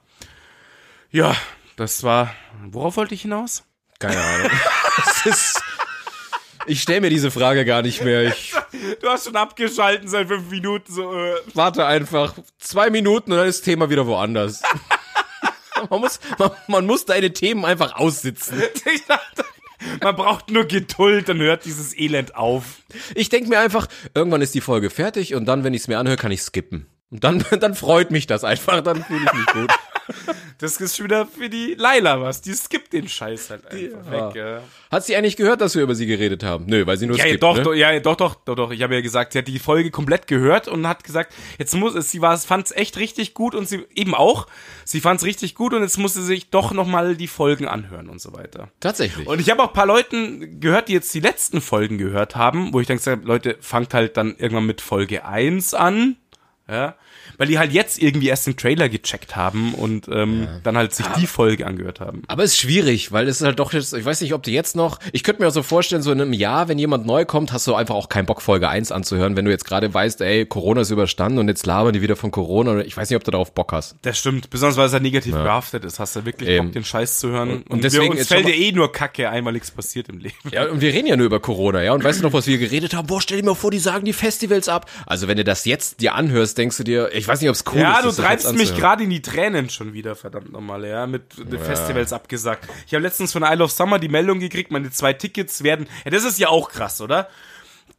Ja, das war. Worauf wollte ich hinaus? Keine Ahnung. Ist, ich stelle mir diese Frage gar nicht mehr. Ich Du hast schon abgeschalten seit fünf Minuten. So, äh. warte einfach zwei Minuten und dann ist das Thema wieder woanders. Man muss, man, man muss deine Themen einfach aussitzen. Ich dachte, man braucht nur Geduld, dann hört dieses Elend auf. Ich denke mir einfach, irgendwann ist die Folge fertig und dann, wenn ich es mir anhöre, kann ich skippen. Und dann, dann freut mich das einfach, dann fühle ich mich gut. Das ist schon wieder für die Laila was. Die skippt den Scheiß halt einfach Ja. weg. Ja. Hat sie eigentlich gehört, dass wir über sie geredet haben? Nö, weil sie nur Ja, skippt, doch, ne? doch, ja, doch, doch, doch, doch. Ich habe ja gesagt, sie hat die Folge komplett gehört und hat gesagt, jetzt muss es, sie war, fand es echt richtig gut und sie eben auch. Sie fand es richtig gut und jetzt musste sie sich doch nochmal die Folgen anhören und so weiter. Tatsächlich. Und ich habe auch ein paar Leuten gehört, die jetzt die letzten Folgen gehört haben, wo ich dann gesagt habe, Leute, fangt halt dann irgendwann mit Folge 1 an. Ja. Weil die halt jetzt irgendwie erst den Trailer gecheckt haben und ähm, dann halt sich die Folge angehört haben. Aber es ist schwierig, weil es ist halt doch jetzt, ich weiß nicht, ob du jetzt noch, ich könnte mir auch so vorstellen, so in einem Jahr, wenn jemand neu kommt, hast du einfach auch keinen Bock, Folge 1 anzuhören, wenn du jetzt gerade weißt, ey, Corona ist überstanden und jetzt labern die wieder von Corona. oder Ich weiß nicht, ob du darauf Bock hast. Das stimmt, besonders weil es ja negativ behaftet ist. Hast du wirklich Eben. Bock, den Scheiß zu hören. Und, deswegen wir, uns fällt ja eh nur Kacke ein, weil nichts passiert im Leben. Ja, und wir reden ja nur über Corona, ja. Und weißt du noch, was wir geredet haben? Boah, stell dir mal vor, die sagen die Festivals ab. Also wenn du das jetzt dir anhörst, denkst du dir, ich weiß nicht, ob es cool Ja, ist. du das jetzt treibst mich gerade in die Tränen schon wieder, verdammt nochmal, ja, mit den Festivals abgesagt. Ich habe letztens von Isle of Summer die Meldung gekriegt, meine zwei Tickets werden, ja, das ist ja auch krass, oder?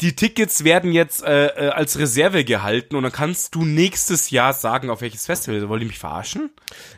Die Tickets werden jetzt äh, äh, als Reserve gehalten und dann kannst du nächstes Jahr sagen, auf welches Festival. Wollt ihr mich verarschen?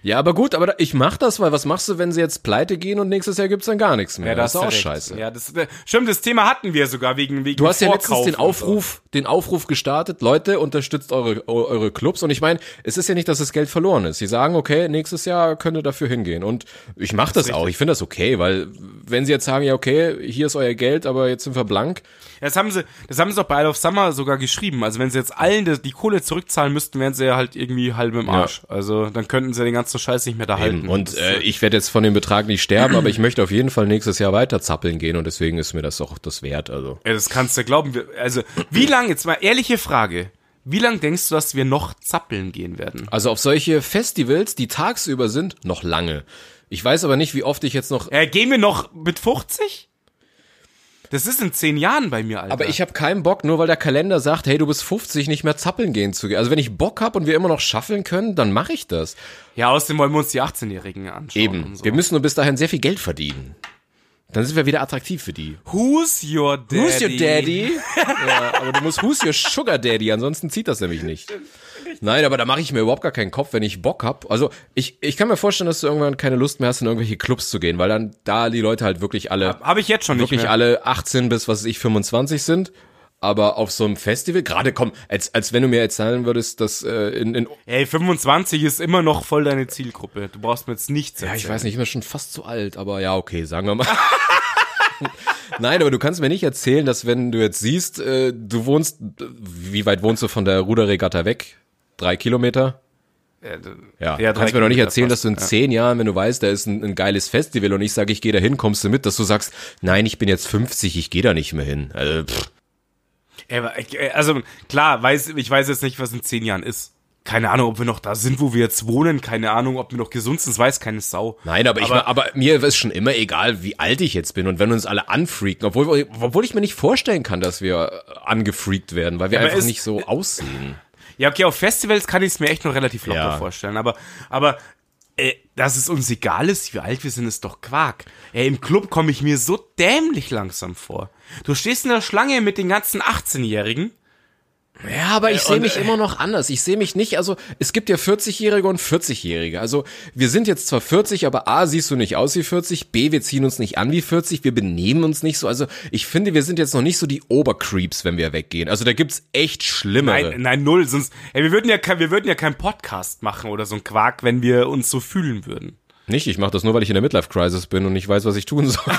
Ja, aber gut, aber ich mach das, weil was machst du, wenn sie jetzt pleite gehen und nächstes Jahr gibt's dann gar nichts mehr? das ist auch recht. scheiße. Ja, das, äh, stimmt, das Thema hatten wir sogar wegen wegen Du hast ja letztens den und so. Aufruf, den Aufruf gestartet, Leute, unterstützt eure, eu- eure Clubs. Und ich meine, es ist ja nicht, dass das Geld verloren ist. Sie sagen, okay, nächstes Jahr könnt ihr dafür hingehen. Und ich mache das, auch. Ich finde das okay, weil wenn sie jetzt sagen, ja, okay, hier ist euer Geld, aber jetzt sind wir blank. Ja, Das haben sie, das haben sie doch bei Isle of Summer sogar geschrieben. Also wenn sie jetzt allen die, die Kohle zurückzahlen müssten, wären sie ja halt irgendwie halb im Arsch. Also dann könnten sie den ganzen Scheiß nicht mehr da halten. Und äh, ich werde jetzt von dem Betrag nicht sterben, aber ich möchte auf jeden Fall nächstes Jahr weiter zappeln gehen und deswegen ist mir das auch das wert. Also ja, das kannst du glauben. Also wie lang, jetzt mal ehrliche Frage, wie lang denkst du, dass wir noch zappeln gehen werden? Also auf solche Festivals, die tagsüber sind, noch lange. Ich weiß aber nicht, wie oft ich jetzt noch. Äh, gehen wir noch mit 50? Das ist in zehn Jahren bei mir, Alter. Aber ich habe keinen Bock, nur weil der Kalender sagt, hey, du bist 50, nicht mehr zappeln gehen zu gehen. Also wenn ich Bock hab und wir immer noch schaffeln können, dann mache ich das. ja, außerdem wollen wir uns die 18-Jährigen anschauen. Eben. So. Wir müssen nur bis dahin sehr viel Geld verdienen. Dann sind wir wieder attraktiv für die. Who's your daddy? Who's your daddy? ja, aber du musst Who's your sugar daddy, ansonsten zieht das nämlich nicht. Nein, aber da mache ich mir überhaupt gar keinen Kopf, wenn ich Bock hab. Also ich, ich kann mir vorstellen, dass du irgendwann keine Lust mehr hast, in irgendwelche Clubs zu gehen, weil dann da die Leute halt wirklich alle, Habe ich jetzt schon nicht wirklich alle 18 bis was weiß ich 25 sind. Aber auf so einem Festival, gerade komm, als, als wenn du mir erzählen würdest, dass äh, in, in Ey, 25 ist immer noch voll deine Zielgruppe. Du brauchst mir jetzt nichts Ja, erzählen. ich weiß nicht, ich bin schon fast zu alt, aber ja, okay, sagen wir mal. Nein, aber du kannst mir nicht erzählen, dass wenn du jetzt siehst, äh, du wohnst, wie weit wohnst du von der Ruderregatta weg? Drei Kilometer? Ja, Ja, du kannst mir doch nicht erzählen, dass du in ja. zehn Jahren, wenn du weißt, da ist ein, ein geiles Festival und ich sage, ich gehe da hin, kommst du mit, dass du sagst, nein, ich bin jetzt 50, ich gehe da nicht mehr hin. Also, aber äh, Also klar, weiß, ich weiß jetzt nicht, was in zehn Jahren ist. Keine Ahnung, ob wir noch da sind, wo wir jetzt wohnen. Keine Ahnung, ob wir noch gesund sind. Das weiß keine Sau. Nein, aber, ich, Aber- aber mir ist schon immer egal, wie alt ich jetzt bin und wenn uns alle anfreaken, obwohl, obwohl ich mir nicht vorstellen kann, dass wir äh, angefreakt werden, weil wir aber einfach ist- nicht so aussehen. Ja, okay, auf Festivals kann ich es mir echt noch relativ locker Ja. vorstellen. Aber, aber äh, dass es uns egal ist, wie alt wir sind, ist doch Quark. Ey, im Club komme ich mir so dämlich langsam vor. Du stehst in der Schlange mit den ganzen 18-Jährigen. Ja, aber ich Äh, sehe mich äh, immer noch anders. Ich sehe mich nicht, also es gibt ja 40-Jährige und 40-Jährige. Also wir sind jetzt zwar 40, aber A, siehst du nicht aus wie 40, B, wir ziehen uns nicht an wie 40, wir benehmen uns nicht so. Also ich finde, wir sind jetzt noch nicht so die Obercreeps, wenn wir weggehen. Also da gibt's echt schlimmere. Nein, nein, null. Sonst, ey, wir würden ja, kein- wir würden ja keinen Podcast machen oder so ein Quark, wenn wir uns so fühlen würden. Nicht, ich mache das nur, weil ich in der Midlife-Crisis bin und nicht weiß, was ich tun soll.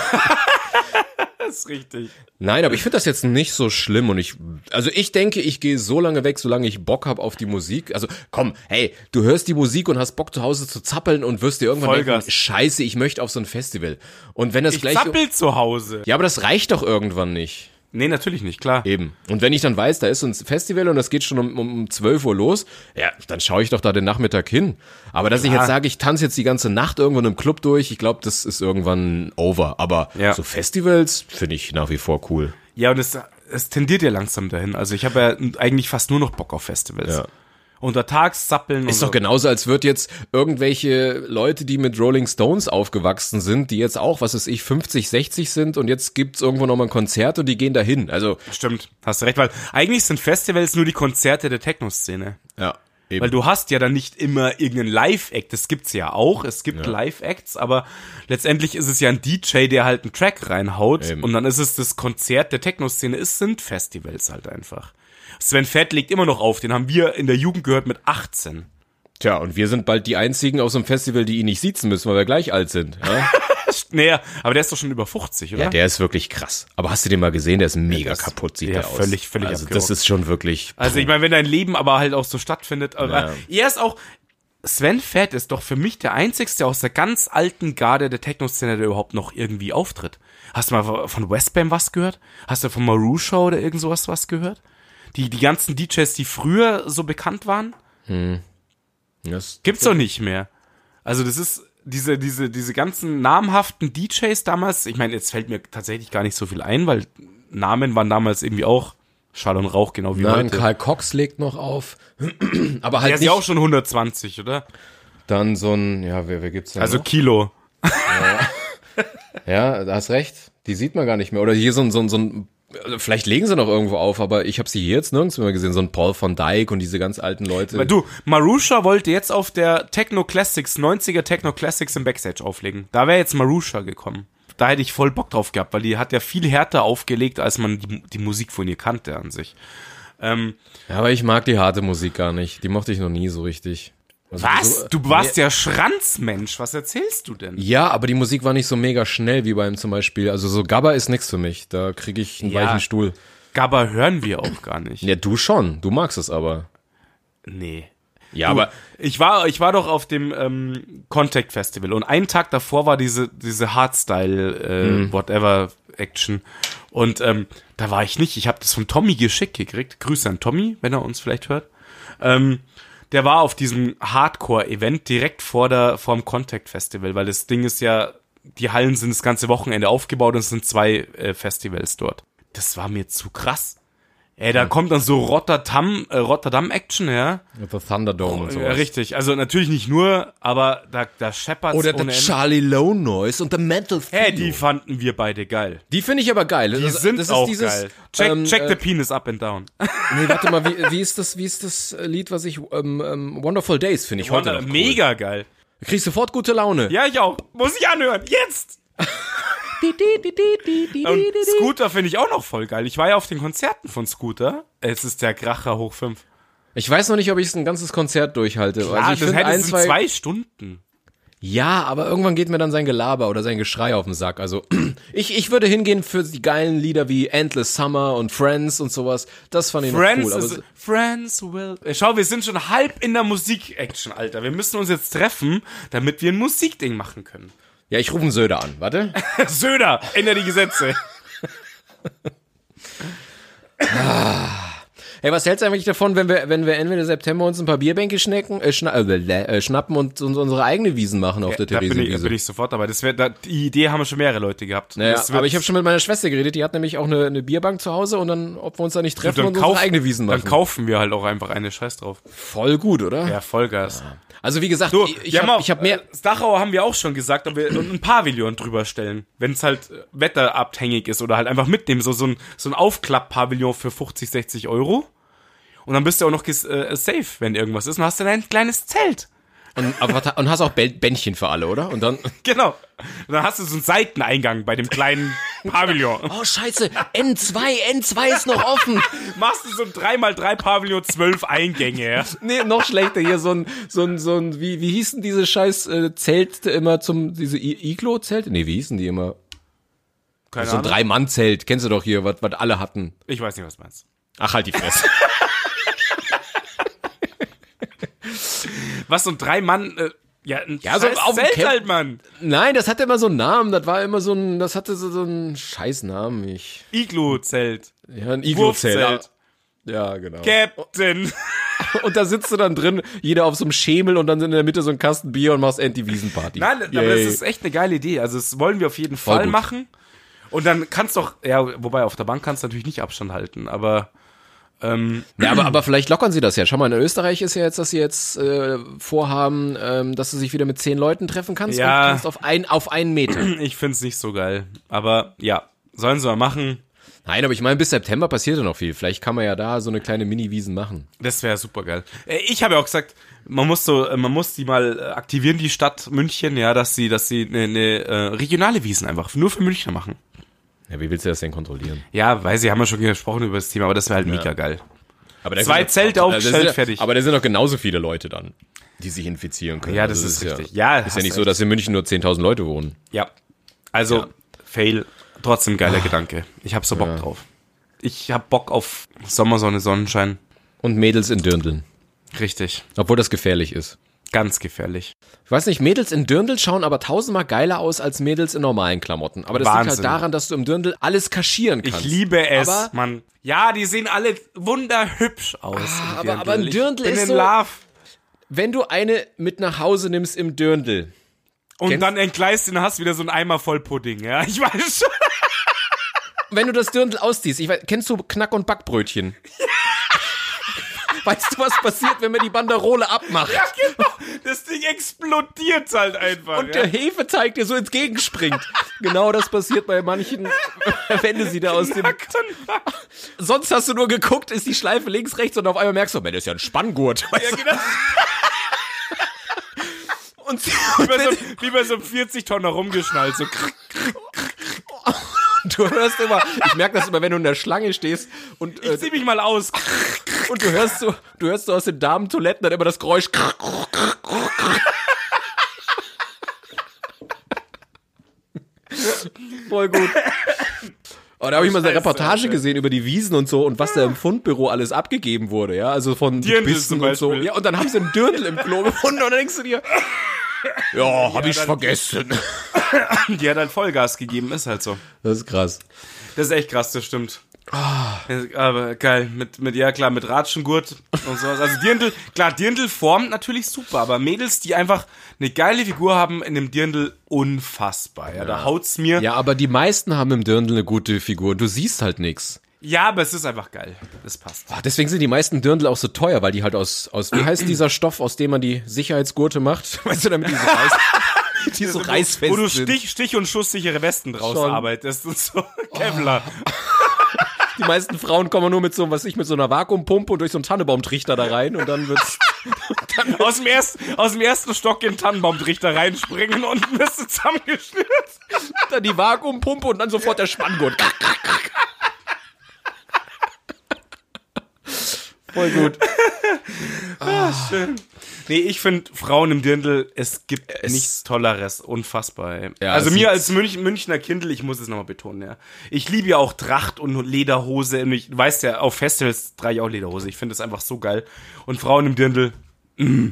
Das ist richtig. Nein, aber ich finde das jetzt nicht so schlimm und ich, also ich denke, ich gehe so lange weg, solange ich Bock hab auf die Musik. Also komm, hey, du hörst die Musik und hast Bock zu Hause zu zappeln und wirst dir irgendwann Vollgas. denken, scheiße, ich möchte auf so ein Festival. Und wenn das Ich gleich... zappel zu Hause. Ja, aber das reicht doch irgendwann nicht. Nee, natürlich nicht, klar. Eben. Und wenn ich dann weiß, da ist so ein Festival und das geht schon um, um 12 Uhr los, ja, dann schaue ich doch da den Nachmittag hin. Aber dass ich Klar. jetzt sage, ich tanze jetzt die ganze Nacht irgendwo in einem Club durch, ich glaube, das ist irgendwann over. Aber Ja. so Festivals finde ich nach wie vor cool. Ja, und es, es tendiert ja langsam dahin. Also ich habe ja eigentlich fast nur noch Bock auf Festivals. Ja. Untertags zappeln Ist doch genauso, als wird jetzt irgendwelche Leute, die mit Rolling Stones aufgewachsen sind, die jetzt auch, was weiß ich, 50, 60 sind und jetzt gibt's irgendwo nochmal ein Konzert und die gehen dahin. Also, Stimmt, hast du recht, weil eigentlich sind Festivals nur die Konzerte der Techno-Szene. ja. Eben. Weil du hast ja dann nicht immer irgendeinen Live-Act, das gibt's ja auch, es gibt Live-Acts, aber letztendlich ist es ja ein DJ, der halt einen Track reinhaut Eben. und dann ist es das Konzert der Techno-Szene, es sind Festivals halt einfach. Sven Fett legt immer noch auf, den haben wir in der Jugend gehört mit 18. Tja, und wir sind bald die einzigen auf so einem Festival, die ihn nicht siezen müssen, weil wir gleich alt sind. Ja, Naja, aber der ist doch schon über 50, oder? ja der ist wirklich krass. Aber hast du den mal gesehen? Der ist mega das- kaputt, sieht ja, der aus. völlig, völlig Also abgerockt. das ist schon wirklich. Also ich meine, wenn dein Leben aber halt auch so stattfindet, aber Ja. er ist auch, Sven Fett ist doch für mich der einzigste aus der ganz alten Garde der Techno-Szene, der überhaupt noch irgendwie auftritt. Hast du mal von Westbam was gehört? Hast du von Marusha oder irgend sowas was gehört? Die, die ganzen DJs, die früher so bekannt waren, Das, gibt's doch nicht mehr. Also das ist diese, diese, diese ganzen namhaften DJs damals, ich meine, jetzt fällt mir tatsächlich gar nicht so viel ein, weil Namen waren damals irgendwie auch Schall und Rauch, genau wie Nein, heute. Karl Cox legt noch auf. Aber Der halt ist nicht ja auch schon 120, oder? dann so ein, ja, wer, wer gibt's denn Also noch? Kilo. Ja, da hast recht. Die sieht man gar nicht mehr. Oder hier so ein, so ein, so ein also vielleicht legen sie noch irgendwo auf, aber ich habe sie hier jetzt nirgends mehr gesehen. So ein Paul van Dyk und diese ganz alten Leute. Du, Marusha wollte jetzt auf der Techno Classics, 90er Techno Classics im Backstage auflegen. Da wäre jetzt Marusha gekommen. Da hätte ich voll Bock drauf gehabt, weil die hat ja viel härter aufgelegt, als man die, die Musik von ihr kannte an sich. Ähm, Ja, aber ich mag die harte Musik gar nicht. Die mochte ich noch nie so richtig. Also was? So, Du warst ja Schranzmensch. Was erzählst du denn? ja, aber die Musik war nicht so mega schnell wie beim zum Beispiel. Also so Gabba ist nix für mich. Da kriege ich einen Ja. weichen Stuhl. Gabba hören wir auch gar nicht. Ja, du schon. Du magst es aber. Nee. Ja, Du, aber ich war, ich war doch auf dem ähm, Contact Festival und einen Tag davor war diese, diese Hardstyle, äh, Mhm. whatever Action. Und ähm, da war ich nicht. Ich habe das von Tommy geschickt gekriegt. Grüße an Tommy, wenn er uns vielleicht hört. Ähm, der war auf diesem Hardcore-Event direkt vor der, vor dem Contact Festival, weil das Ding ist ja, die Hallen sind das ganze Wochenende aufgebaut und es sind zwei äh, Festivals dort. Das war mir zu krass. Ey, da kommt dann so Rotterdam, äh, Rotterdam-Action, ja. The Thunderdome und Ja, sowas. richtig. Also natürlich nicht nur, aber da, da scheppert's Oder der. Charlie Lone Noise und The Mental Hä, Theo. die fanden wir beide geil. Die finde ich aber geil. Die das, sind das ist auch dieses, geil. Check, ähm, check äh, the penis up and down. Nee, warte mal, wie, wie ist das, wie ist das Lied, was ich, ähm, ähm, Wonderful Days finde ich heute noch cool. Mega geil. Du kriegst sofort gute Laune. Ja, ich auch. Muss ich anhören. Jetzt! Und Scooter finde ich auch noch voll geil. Ich war ja auf den Konzerten von Scooter. Es ist der Kracher hoch 5. Ich weiß noch nicht, ob ich ein ganzes Konzert durchhalte. Ah, also ich das hätte ein, zwei, zwei Stunden. Ja, aber irgendwann geht mir dann sein Gelaber oder sein Geschrei auf den Sack. Also ich, ich würde hingehen für die geilen Lieder wie Endless Summer und Friends und sowas. Das fand ich Friends, noch cool. Aber is, Friends will. Äh, Schau, wir sind schon halb in der Musik-Action, Alter. Wir müssen uns jetzt treffen, damit wir ein Musikding machen können. Ja, ich rufe einen Söder an. Warte. Söder, ändere die Gesetze. Ja, Hey, was hältst du eigentlich davon, wenn wir, wenn wir Ende September uns ein paar Bierbänke schnecken, äh, schna äh, äh, schnappen und uns unsere eigene Wiesen machen auf der Da bin, ich, da Theresienwiese? bin ich sofort dabei. Das wär, da, die Idee haben schon mehrere Leute gehabt. Naja, aber ich habe schon mit meiner Schwester geredet, die hat nämlich auch eine, eine Bierbank zu Hause und dann, ob wir uns da nicht treffen dann, und unsere eigene Wiesen machen. dann kaufen wir halt auch einfach eine Scheiß drauf. Voll gut, oder? Ja, Vollgas. Also wie gesagt, Du, ich, ich habe hab mehr... äh, Das Dachau haben wir auch schon gesagt, ob wir ein Pavillon drüber stellen. Wenn es halt äh, wetterabhängig ist oder halt einfach mitnehmen. So, so ein, so ein Aufklapp-Pavillon für 50, 60 Euro. Und dann bist du auch noch äh, safe, wenn irgendwas ist. Und hast dann ein kleines Zelt. Und, aber, und hast auch Bändchen für alle, oder? Und dann... Genau. Und dann hast du so einen Seiteneingang bei dem kleinen Pavillon. Oh, scheiße, N2, N2 ist noch offen. Machst du so ein 3x3 Pavillon, 12 Eingänge. Ja? Nee, noch schlechter hier, so ein, so ein, so ein, wie, wie hießen diese scheiß äh, Zelte immer zum, diese I- Iglo-Zelte? Nee, wie hießen die immer? Keine So ein. Drei-Mann-Zelt, kennst du doch hier, was was alle hatten. Ich weiß nicht, was du meinst. Ach, halt die Fresse. Was so ein Drei-Mann... Äh, ja, ein Ja, so auf Zelt halt, Mann. Nein, das hatte immer so einen Namen, das war immer so ein, das hatte so, so einen Scheißnamen, ich. Iglu-Zelt. Ja, ein Iglo-Zelt. Wurfzelt. Ja, genau. Captain. Und da sitzt du dann drin, jeder auf so einem Schemel und dann in der Mitte so ein Kasten Bier und machst Anti-Wiesen-Party. Nein, aber das ist echt eine geile Idee. Also das wollen wir auf jeden Fall gut. machen. Und dann kannst doch, ja, wobei auf der Bank kannst du natürlich nicht Abstand halten, aber ähm, Ja, aber, aber vielleicht lockern sie das ja. Schau mal, in Österreich ist ja jetzt, dass sie jetzt äh, vorhaben, ähm, dass du dich wieder mit zehn Leuten treffen kannst Ja. und kannst auf, ein, auf einen Meter. ich find's nicht so geil. Aber ja, sollen sie mal machen. Nein, aber ich meine, bis September passiert ja noch viel. Vielleicht kann man ja da so eine kleine Mini-Wiesen machen. Das wäre super geil. Äh, Ich habe ja auch gesagt, man muss so, äh, man muss die mal äh, aktivieren, die Stadt München, ja, dass sie, dass sie eine, eine äh, regionale Wiesen einfach nur für Münchner machen. Ja, wie willst du das denn kontrollieren? Ja, weil sie haben ja schon gesprochen über das Thema, aber das wäre halt mega geil. Aber da Zwei sind doch- Zelte aufgestellt, fertig. Aber da sind doch genauso viele Leute dann, die sich infizieren können. Ja, das Also ist richtig. Ja, Ja, ist ja nicht so, dass in München nur 10.000 Leute wohnen. Ja. Also, Ja. Fail, trotzdem geiler Gedanke. Ich hab so Bock drauf. Ich hab Bock auf Sommersonne, Sonnenschein. Und Mädels in Dirndeln. Richtig. Obwohl das gefährlich ist. Ganz gefährlich. Ich weiß nicht, Mädels in Dirndl schauen aber tausendmal geiler aus als Mädels in normalen Klamotten. Aber das liegt Wahnsinn. halt daran, dass du im Dirndl alles kaschieren kannst. Ich liebe es, Aber- Mann. Ja, die sehen alle wunderhübsch aus. im aber- aber ein Dirndl ist in so- Love. Wenn du eine mit nach Hause nimmst im Dirndl, Und Kennst- dann entgleist du und hast wieder so einen Eimer voll Pudding, ja? Ich weiß schon. wenn du das Dirndl ausziehst, ich weiß, kennst du Knack- und Backbrötchen? Weißt du, was passiert, wenn man die Banderole abmacht? Ja, genau. Das Ding explodiert halt einfach. Und ja? der Hefeteig dir so entgegenspringt. genau das passiert bei manchen, wenn du sie da aus dem... Sonst hast du nur geguckt, ist die Schleife links, rechts und auf einmal merkst du, man, das ist ja ein Spanngurt. Weißt Ja, genau. Und, Wie bei so, wie bei so einem 40-Tonner rumgeschnallt. So. Du hörst immer, ich merke das immer, wenn du in der Schlange stehst und, äh, Ich zieh mich mal aus. und du hörst so, du hörst so aus den Damentoiletten dann immer das Geräusch. Voll gut. Oh, da habe ich mal so eine Reportage gesehen über die Wiesen und so und was da im Fundbüro alles abgegeben wurde, ja, also von Dirndl Bissen und so. Ja, und dann haben sie einen Dirndl im Klo gefunden und dann denkst du dir, ja, hab ich vergessen. Die hat halt Vollgas gegeben, ist halt so. Das ist krass. Das ist echt krass, das stimmt. Aber geil, mit, mit, ja klar, mit Ratschengurt und sowas. Also Dirndl, klar, Dirndl formt natürlich super, aber Mädels, die einfach eine geile Figur haben in dem Dirndl, unfassbar. Ja, da haut's mir. Ja. Ja, aber die meisten haben im Dirndl eine gute Figur. Du siehst halt nichts. aber es ist einfach geil. Das passt. Ah, Deswegen sind die meisten Dirndl auch so teuer, weil die halt aus, aus wie heißt dieser Stoff, aus dem man die Sicherheitsgurte macht? Weißt du, damit die so, Reiß, die so reißfest Wo du. Stich, Stich und schusssichere Westen draus Schon. arbeitest und so. Kevlar. Die meisten Frauen kommen nur mit so, was ich, mit so einer Vakuumpumpe und durch so einen Tannenbaumtrichter da rein und dann wird's, Aus dem, ersten, aus dem ersten Stock in den Tannenbaumtrichter reinspringen und du zusammengeschnürt. dann die Vakuumpumpe und dann sofort der Spanngurt. Voll gut. Nee, ich finde Frauen im Dirndl, es gibt nichts Tolleres. Unfassbar, ey. Ja, also es mir als Münch, Münchner Kindl, ich muss es nochmal betonen, ja. Ich liebe ja auch Tracht und Lederhose. Und ich weiß ja, auf Festivals trage ich auch Lederhose. Ich finde es einfach so geil. Und Frauen im Dirndl, mm,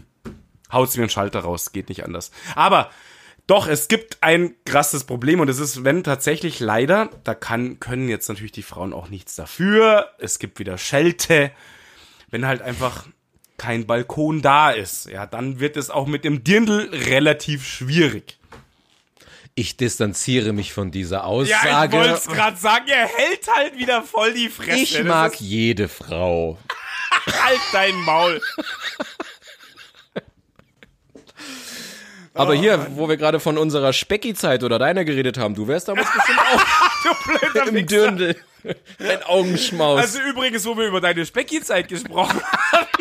haut's mir einen Schalter raus. Geht nicht anders. Aber doch, es gibt ein krasses Problem und es ist, wenn tatsächlich leider, da kann, können jetzt natürlich die Frauen auch nichts dafür. Es gibt wieder Schelte. Wenn halt einfach kein Balkon da ist, ja, dann wird es auch mit dem Dirndl relativ schwierig. Ich distanziere mich von dieser Ja, ich Aussage. wollte es gerade sagen, er hält halt wieder voll die Fresse. ich mag jede Frau. halt dein Maul. Aber hier, wo wir gerade von unserer Specki-Zeit oder deiner geredet haben, du wärst damals bestimmt auch Du blöder im. Dirndl. Ein Augenschmaus. Also übrigens, wo wir über deine Specki-Zeit gesprochen haben.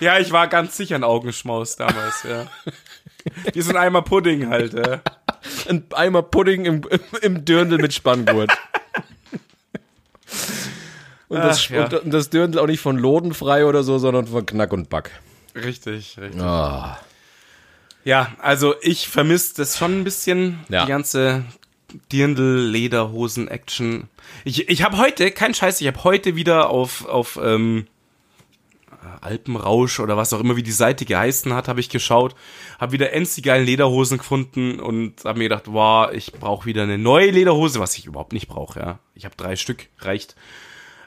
Ja, ich war ganz sicher ein Augenschmaus damals, ja. Wie so ein Eimer Pudding halt, ja. ein Eimer Pudding im, im Dirndl mit Spanngurt. Und das, Ach, ja. und, das Dirndl auch nicht von Lodenfrei oder so, sondern von Knack und Back. Richtig, richtig. Ah. Ja, also ich vermisse das schon ein bisschen, Ja. die ganze Dirndl-Lederhosen-Action. Ich, ich habe heute, kein Scheiß, ich habe heute wieder auf, auf ähm, Alpenrausch oder was auch immer, wie die Seite geheißen hat, habe ich geschaut, habe wieder endlich geilen Lederhosen gefunden und habe mir gedacht, wow, ich brauche wieder eine neue Lederhose, was ich überhaupt nicht brauche, ja. Ich habe drei Stück, reicht.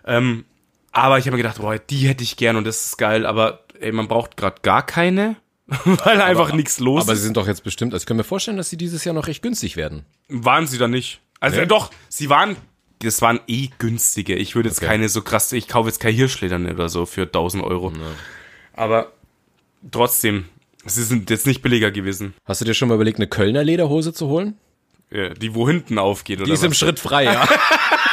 Ähm, aber ich habe mir gedacht, boah, die hätte ich gern und das ist geil, aber ey, man braucht gerade gar keine, weil einfach nichts los Aber ist. sie sind doch jetzt bestimmt, also ich kann mir vorstellen, dass sie dieses Jahr noch recht günstig werden. Waren sie da nicht? Also äh, doch, sie waren, das waren eh günstige. Ich würde jetzt Okay. keine so krass, ich kaufe jetzt kein Hirschledern oder so für 1000 Euro. Aber trotzdem, sie sind jetzt nicht billiger gewesen. Hast du dir schon mal überlegt, eine Kölner Lederhose zu holen? Ja, die wo hinten aufgeht oder Die ist im was? Schritt frei, ja.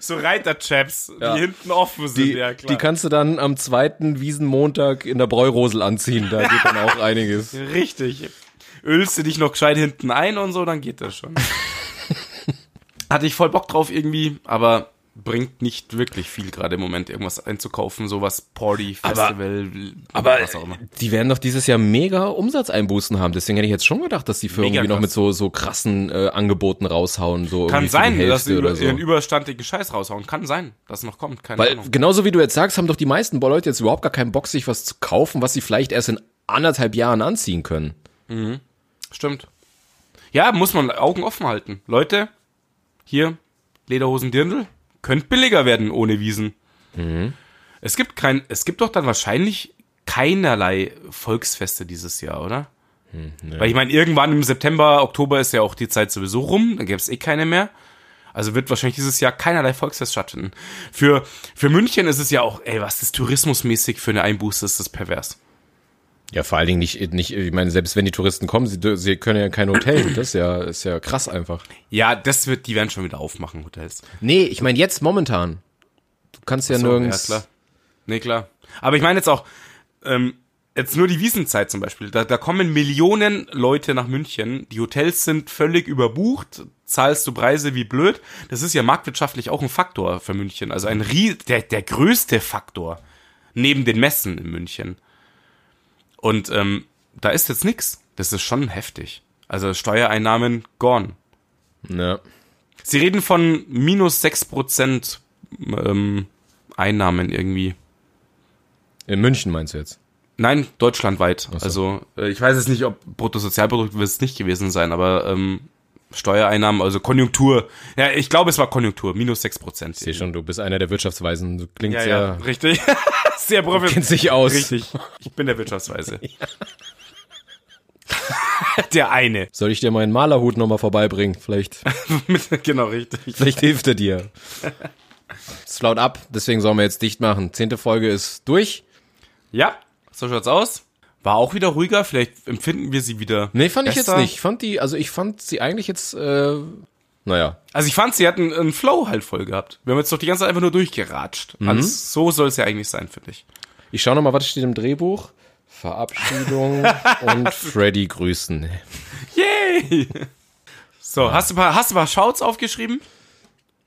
So Reiterchaps, Ja. die hinten offen sind, Die, ja klar. die kannst du dann am zweiten Wiesenmontag in der Bräurosel anziehen. Da geht dann auch einiges. Richtig. Ölst du dich noch gescheit hinten ein und so, dann geht das schon. Hatte ich voll Bock drauf irgendwie, aber bringt nicht wirklich viel gerade im Moment, irgendwas einzukaufen, sowas Party, Festival, Aber was auch immer. die werden doch dieses Jahr mega Umsatzeinbußen haben. Deswegen hätte ich jetzt schon gedacht, dass die Firmen Mega irgendwie noch mit so, so krassen äh, Angeboten raushauen. So Kann sein, dass sie über, so. ihren überstandigen Scheiß raushauen. Kann sein, dass noch kommt. Keine Weil Ahnung. genauso wie du jetzt sagst, haben doch die meisten Leute jetzt überhaupt gar keinen Bock, sich was zu kaufen, was sie vielleicht erst in anderthalb Jahren anziehen können. Stimmt. Ja, muss man Augen offen halten. Leute, hier, Lederhosen Dirndl, könnte billiger werden ohne Wiesen. Es gibt kein, es gibt doch dann wahrscheinlich keinerlei Volksfeste dieses Jahr, oder? Weil ich meine, irgendwann im September, Oktober ist ja auch die Zeit sowieso rum, dann gäbe es eh keine mehr. Also wird wahrscheinlich dieses Jahr keinerlei Volksfest stattfinden. Für, für München ist es ja auch, ey, was ist tourismusmäßig für eine Einbuße, ist das pervers. Ja, vor allen Dingen nicht, nicht, ich meine, selbst wenn die Touristen kommen, sie, sie können ja kein Hotel. Das ist ja, ist ja krass einfach. Ja, das wird, die werden schon wieder aufmachen, Hotels. Nee, ich meine jetzt momentan. Du kannst ja So, nirgends. Ja, klar. Nee, klar. Aber ich meine jetzt auch, ähm, jetzt nur die Wiesenzeit zum Beispiel. Da, da kommen Millionen Leute nach München. Die Hotels sind völlig überbucht. Zahlst du Preise wie blöd. Das ist ja marktwirtschaftlich auch ein Faktor für München. Also ein Rie der, der größte Faktor. Neben den Messen in München. Und ähm, da ist jetzt nix. Das ist schon heftig. Also Steuereinnahmen gone. Ja. Sie reden von minus 6% ähm, Einnahmen irgendwie. In München meinst du jetzt? Nein, deutschlandweit. so. Also äh, ich weiß jetzt nicht, ob Bruttosozialprodukt wird es nicht gewesen sein, aber ähm, Steuereinnahmen, also Konjunktur. Ja, ich glaube, es war Konjunktur, minus 6 Prozent. Ich sehe schon, du bist einer der Wirtschaftsweisen. Du klingst Ja, ja, ja, richtig. Sehr professionell. kennst dich aus. Richtig. Ich bin der Wirtschaftsweise. der eine. Soll ich dir meinen Malerhut nochmal vorbeibringen? Vielleicht, genau, richtig. vielleicht hilft er dir. Es flaut ab, deswegen sollen wir jetzt dicht machen. Zehnte Folge ist durch. Ja, so schaut's aus. War auch wieder ruhiger, vielleicht empfinden wir sie wieder. Nee, fand ich jetzt besser. nicht. Ich fand die, also ich fand sie eigentlich jetzt, äh, naja. Also ich fand, sie hatten einen Flow halt voll gehabt. Wir haben jetzt doch die ganze Zeit einfach nur durchgeratscht. Mhm. Alles, so soll es ja eigentlich sein, finde ich. Ich schau nochmal, was steht im Drehbuch. Verabschiedung und Freddy grüßen. Yay! So, hast du ein paar, hast du ein paar Shouts aufgeschrieben?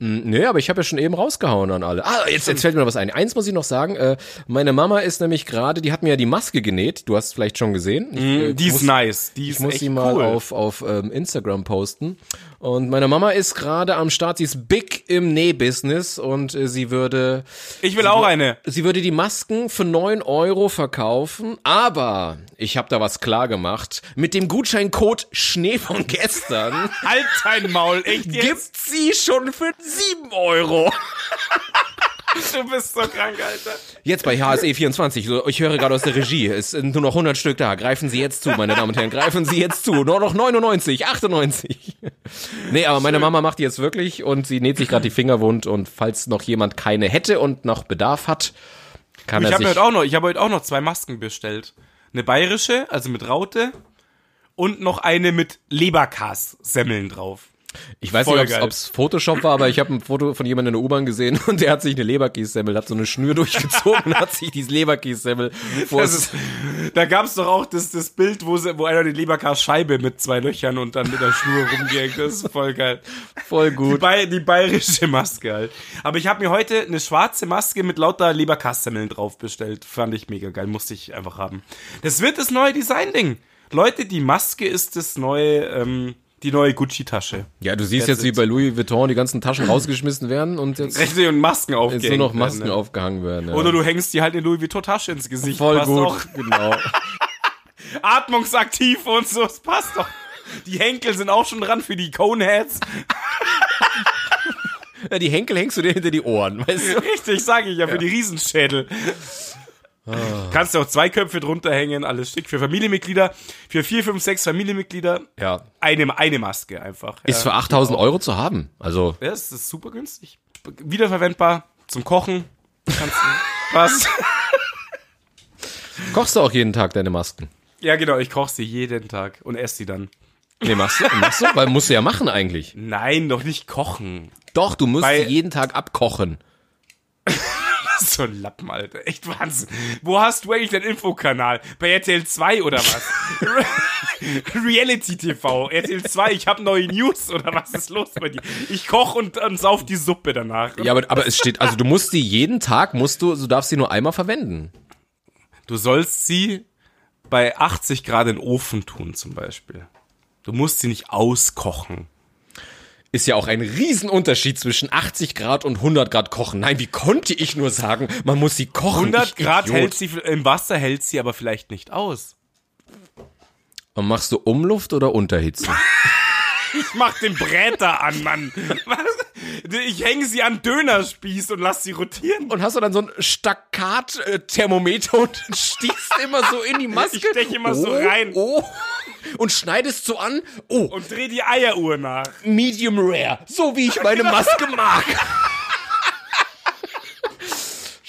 Nee, aber ich habe ja schon eben rausgehauen an alle. Ah, jetzt, jetzt fällt mir noch was ein. Eins muss ich noch sagen. Äh, meine Mama ist nämlich gerade, die hat mir ja die Maske genäht. Du hast es vielleicht schon gesehen. Ich, äh, Die ist muss, nice. Die Ich ist muss echt sie mal cool. auf, auf ähm, Instagram posten. Und meine Mama ist gerade am Start. Sie ist big im Nähbusiness und äh, sie würde Ich will auch eine. Sie würde die Masken für 9 Euro verkaufen, aber ich habe da was klar gemacht. Mit dem Gutscheincode Schnee von gestern Halt dein Maul, echt jetzt? gibt sie schon für 7 Euro. du bist so krank, Alter. Jetzt bei HSE24, so, ich höre gerade aus der Regie, es sind nur noch 100 Stück da. Greifen Sie jetzt zu, meine Damen und Herren, greifen Sie jetzt zu. Nur noch 99, 98. Nee, aber meine Mama macht die jetzt wirklich und sie näht sich gerade die Finger wund und falls noch jemand keine hätte und noch Bedarf hat, kann Ich er habe sich... heute auch noch, ich habe heute auch noch zwei Masken bestellt. Eine bayerische, also mit Raute und noch eine mit Leberkas-Semmeln drauf. Ich weiß Voll nicht, ob es Photoshop war, aber ich habe ein Foto von jemandem in der U-Bahn gesehen und der hat sich eine Leberkässemmel, hat so eine Schnür durchgezogen und hat sich diese Leberkässemmel vor ist, da gab's doch auch das, das Bild, wo, sie, wo einer die Leberkas-Scheibe mit zwei Löchern und dann mit der Schnur rumgehängt. Das ist voll geil. voll Die, gut. Bay die bayerische Maske halt. Aber ich habe mir heute eine schwarze Maske mit lauter Leberkassemmeln drauf bestellt. Fand ich mega geil. Musste ich einfach haben. Das wird das neue Design-Ding. Leute, die Maske ist das neue, ähm, die neue Gucci-Tasche. Ja, du siehst jetzt, wie bei Louis Vuitton die ganzen Taschen rausgeschmissen werden und jetzt, Richtig und Masken jetzt aufgehängt nur noch Masken werden, ne? aufgehangen werden. Ja. Oder du hängst die halt in Louis Vuitton-Tasche ins Gesicht. voll Passt gut, Auch. genau. Atmungsaktiv und so. Das passt doch. Die Henkel sind auch schon dran für die Coneheads. Ja, die Henkel hängst du dir hinter die Ohren, weißt du? Richtig, sage ich ja, für die Riesenschädel. Kannst du auch zwei Köpfe drunter hängen, alles schick. Für Familienmitglieder, für vier, fünf, sechs Familienmitglieder, Ja. eine, eine Maske einfach. Ist ja. für 8000 Euro zu haben. Also, Ja, das ist super günstig. Wiederverwendbar zum Kochen. Kannst du, passt. kochst du auch jeden Tag deine Masken? Ja, genau, ich koche sie jeden Tag und esse sie dann. Nee, machst du? Machst du? Weil musst du ja machen eigentlich. Nein, doch nicht kochen. Doch, du musst Bei- sie jeden Tag abkochen. So ein Lappen, Alter. Echt Wahnsinn. Wo hast du eigentlich deinen Infokanal? Bei RTL 2 oder was? Reality TV, RTL 2, ich habe neue News oder was ist los bei dir? Ich koch und, und sauf die Suppe danach. Ja, aber, aber es steht, also du musst sie jeden Tag, musst du, du darfst sie nur einmal verwenden. Du sollst sie bei 80 Grad in den Ofen tun zum Beispiel. Du musst sie nicht auskochen. Ist ja auch ein Riesenunterschied zwischen 80 Grad und 100 Grad kochen. Nein, wie konnte ich nur sagen, man muss sie kochen? 100 Ich Grad Idiot. hält sie, im Wasser hält sie aber vielleicht nicht aus. Und machst du Umluft oder Unterhitze? Ich mach den Bräter an, Mann. Was? Ich hänge sie an Dönerspieß und lass sie rotieren. Und hast du dann so ein Stakkat-Thermometer und stichst immer so in die Maske? Ich stech immer so oh, rein. Oh. Und schneidest so an. Oh, Und dreh die Eieruhr nach. Medium Rare. So wie ich meine Maske mag.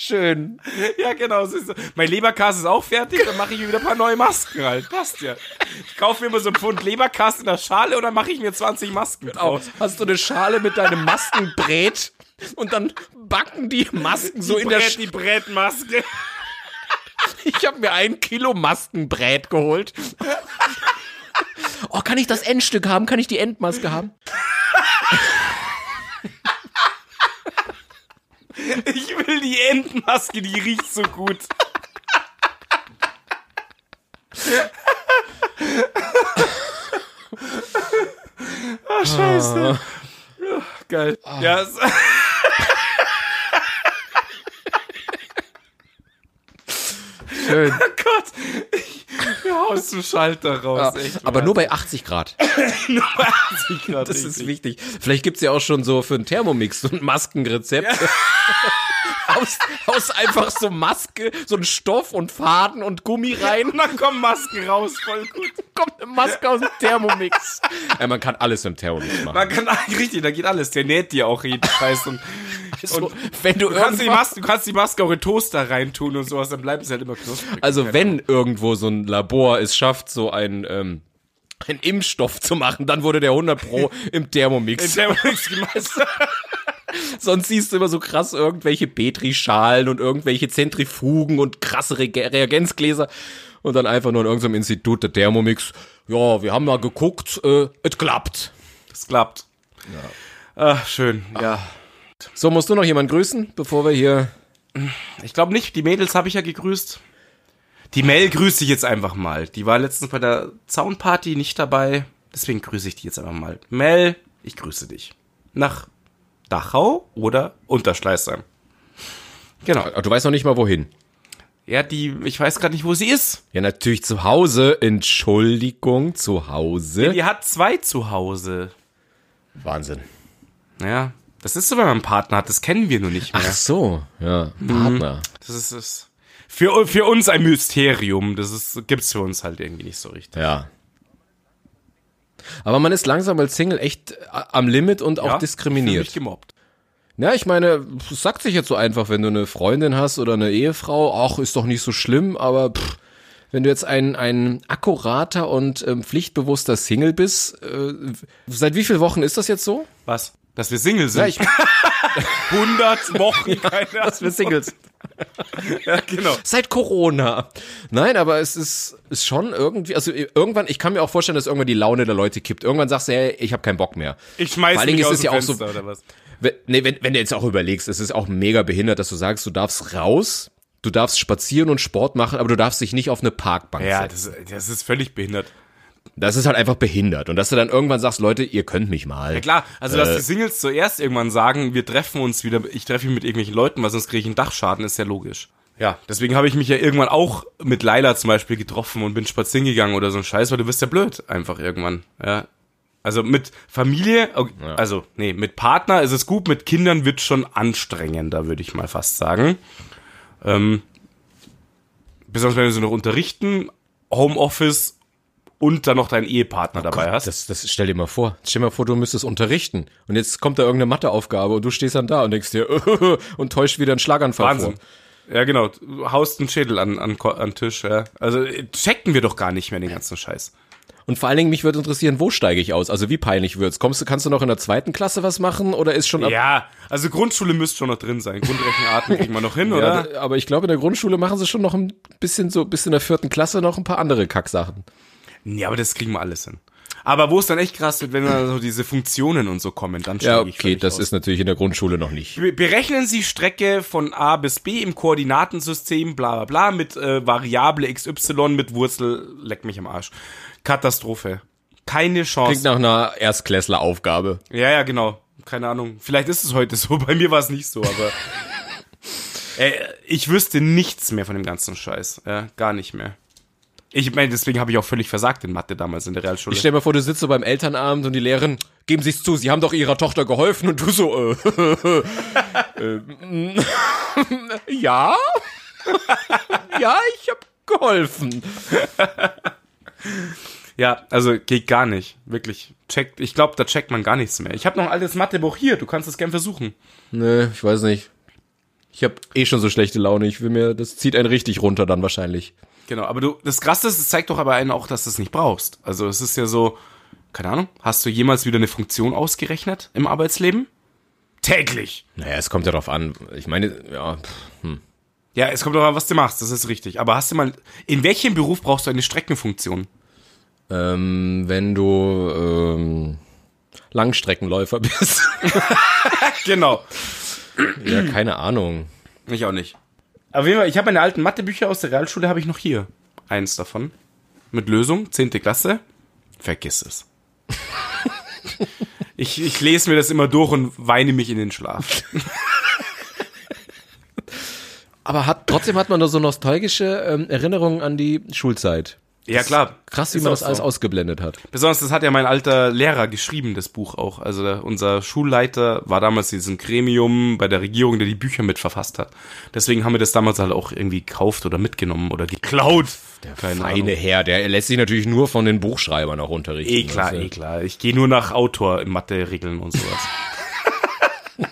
Schön. Ja, genau. So. Mein Leberkas ist auch fertig, dann mache ich mir wieder ein paar neue Masken halt. Passt ja. Ich kaufe mir immer so ein Pfund Leberkas in der Schale und dann mache ich mir 20 Masken Auch. draus. Hast du eine Schale mit deinem Maskenbrät und dann backen die Masken so die in der Brät, Sch die Brätmaske. Ich habe mir ein Kilo Maskenbrät geholt. Oh, kann ich das Endstück haben? Kann ich die Endmaske haben? Ich will die Entenmaske, die riecht so gut. Ah, scheiße. Ja, Geil. Ja, es- Schön. oh Gott. Hau aus dem Schalter raus. Echt, Aber nur bei 80 Grad. nur bei 80 Grad. Das ist richtig. wichtig. Vielleicht gibt's ja auch schon so für einen Thermomix so ein Maskenrezept. Aus, aus einfach so Maske, so ein Stoff und Faden und Gummi rein. Und dann kommen Masken raus, voll gut. Kommt eine Maske aus dem Thermomix. Ja, man kann alles im Thermomix machen. Man kann richtig, da geht alles. Der näht dir auch jeden Scheiß und, Also, und wenn du du kannst, die Maske, du kannst die Maske auch in Toaster reintun und sowas, dann bleibt es halt immer knusprig. also wenn irgendwo so ein Labor es schafft, so ein, ähm, ein Impfstoff zu machen, dann wurde der 100 Pro im Thermomix. Der nichts gemeistert. Sonst siehst du immer so krass irgendwelche Petrischalen und irgendwelche Zentrifugen und krasse Re Reagenzgläser und dann einfach nur in irgendeinem Institut der Thermomix. Ja, wir haben mal geguckt, äh, es klappt. Das klappt. Ach, schön. Ja. So, musst du noch jemanden grüßen, bevor wir hier... Ich glaube nicht, die Mädels habe ich ja gegrüßt. Die Mel grüße ich jetzt einfach mal. Die war letztens bei der Zaunparty nicht dabei. Deswegen grüße ich die jetzt einfach mal. Mel, ich grüße dich. Nach Dachau oder Unterschleißheim. Genau. Du weißt noch nicht mal wohin. Ja, die, ich weiß gerade nicht, wo sie ist. Ja, natürlich zu Hause. Entschuldigung, zu Hause. Die hat zwei zu Hause. Wahnsinn. Ja. Das ist so, wenn man einen Partner hat, das kennen wir nur nicht mehr. Ach so, ja, Partner. Das ist es. Für, für uns ein Mysterium. Das ist, gibt's für uns halt irgendwie nicht so richtig. Ja. Aber man ist langsam als Single echt äh, am Limit und auch Ja, diskriminiert. Ich gemobbt. Ja, ich meine, es sagt sich jetzt so einfach, wenn du eine Freundin hast oder eine Ehefrau, ach, ist doch nicht so schlimm, aber pff, wenn du jetzt ein, ein akkurater und ähm, pflichtbewusster Single bist, äh, seit wie vielen Wochen ist das jetzt so? Was? Dass wir Single sind. Ja, ich, 100 Wochen, keine dass wir Singles. Ja, genau. Seit Corona. Nein, aber es ist, ist schon irgendwie, also irgendwann, ich kann mir auch vorstellen, dass irgendwann die Laune der Leute kippt. Irgendwann sagst du, hey, ich habe keinen Bock mehr. Ich schmeiß Vor Dingen mich ist aus es ja auch so- oder was? Wenn, nee, wenn, wenn du jetzt auch überlegst, es ist auch mega behindert, dass du sagst, du darfst raus, du darfst spazieren und Sport machen, aber du darfst dich nicht auf eine Parkbank Ja, setzen. das, das ist völlig behindert. Das ist halt einfach behindert. Und dass du dann irgendwann sagst, Leute, ihr könnt mich mal. Ja klar, also dass die Singles zuerst irgendwann sagen, wir treffen uns wieder, ich treffe mich mit irgendwelchen Leuten, weil sonst kriege ich einen Dachschaden, ist ja logisch. Ja, deswegen habe ich mich ja irgendwann auch mit Laila zum Beispiel getroffen und bin spazieren gegangen oder so ein Scheiß, weil du wirst ja blöd einfach irgendwann. Ja. Also mit Familie, okay, also nee, mit Partner ist es gut, mit Kindern wird schon anstrengender, würde ich mal fast sagen. Ähm, besonders wenn du sie noch unterrichten, Homeoffice und dann noch deinen Ehepartner dabei hast. Das, das stell dir mal vor. Stell dir mal vor, du müsstest unterrichten. Und jetzt kommt da irgendeine Matheaufgabe und du stehst dann da und denkst dir, und täuscht wieder einen Schlaganfall Wahnsinn. vor. Ja, genau. Du haust einen Schädel an, an, an Tisch, ja. Also äh, checken wir doch gar nicht mehr den ganzen Scheiß. Und vor allen Dingen, mich würde interessieren, wo steige ich aus? Also wie peinlich wird's? Kommst du, kannst du noch in der zweiten Klasse was machen oder ist schon ab, Ja, also Grundschule müsste schon noch drin sein. Grundrechenarten kriegen wir noch hin, oder? Ja, aber ich glaube, in der Grundschule machen sie schon noch ein bisschen so, bis in der vierten Klasse noch ein paar andere Kacksachen. Nee, aber das kriegen wir alles hin. Aber wo es dann echt krass wird, wenn dann so diese Funktionen und so kommen, dann Ja, steige ich okay, das aus. ist natürlich in der Grundschule noch nicht. Be- Berechnen Sie Strecke von A bis B im Koordinatensystem, bla bla bla, mit äh, Variable XY, mit Wurzel, leck mich am Arsch. Katastrophe. Keine Chance. Klingt nach einer Erstklässler-Aufgabe. Ja, ja, genau. Keine Ahnung. Vielleicht ist es heute so. Bei mir war es nicht so, aber. äh, ich wüsste nichts mehr von dem ganzen Scheiß. Ja, gar nicht mehr. Ich meine, deswegen habe ich auch völlig versagt in Mathe damals in der Realschule. Ich stell mir vor, du sitzt so beim Elternabend und die Lehrerin, geben Sie's zu, sie haben doch ihrer Tochter geholfen und du so, äh, äh, ja? ja, ich hab geholfen. ja, also geht gar nicht. Wirklich. Checkt, ich glaube, da checkt man gar nichts mehr. Ich habe noch ein altes Mathebuch hier. Du kannst es gern versuchen. Nee, ich weiß nicht. Ich hab eh schon so schlechte Laune. Ich will mir, das zieht einen richtig runter dann wahrscheinlich. Genau, aber du, das Krasse ist, es zeigt doch aber einen auch, dass du es nicht brauchst. Also es ist ja so, keine Ahnung, hast du jemals wieder eine Funktion ausgerechnet im Arbeitsleben? Täglich. Naja, es kommt ja drauf an. Ich meine, ja, pff, Ja, es kommt doch an, was du machst, das ist richtig. Aber hast du mal, in welchem Beruf brauchst du eine Streckenfunktion? ähm, wenn du ähm, Langstreckenläufer bist. Genau. ja, keine Ahnung. Ich auch nicht. Auf jeden Fall, ich habe meine alten Mathebücher aus der Realschule, habe ich noch hier. Eins davon. Mit Lösung, zehnte Klasse. Vergiss es. ich, ich lese mir das immer durch und weine mich in den Schlaf. Aber hat, trotzdem hat man da so nostalgische ähm, Erinnerungen an die Schulzeit. Ja, klar. Krass, wie man das alles so. ausgeblendet hat. Besonders, das hat ja mein alter Lehrer geschrieben, das Buch auch. Also der, unser Schulleiter war damals in diesem Gremium bei der Regierung, der die Bücher mitverfasst hat. Deswegen haben wir das damals halt auch irgendwie gekauft oder mitgenommen oder geklaut. Der Feine Herr, der lässt sich natürlich nur von den Buchschreibern auch unterrichten. Eh klar, du? eh klar. Ich gehe nur nach Autor in Mathe-Regeln und sowas.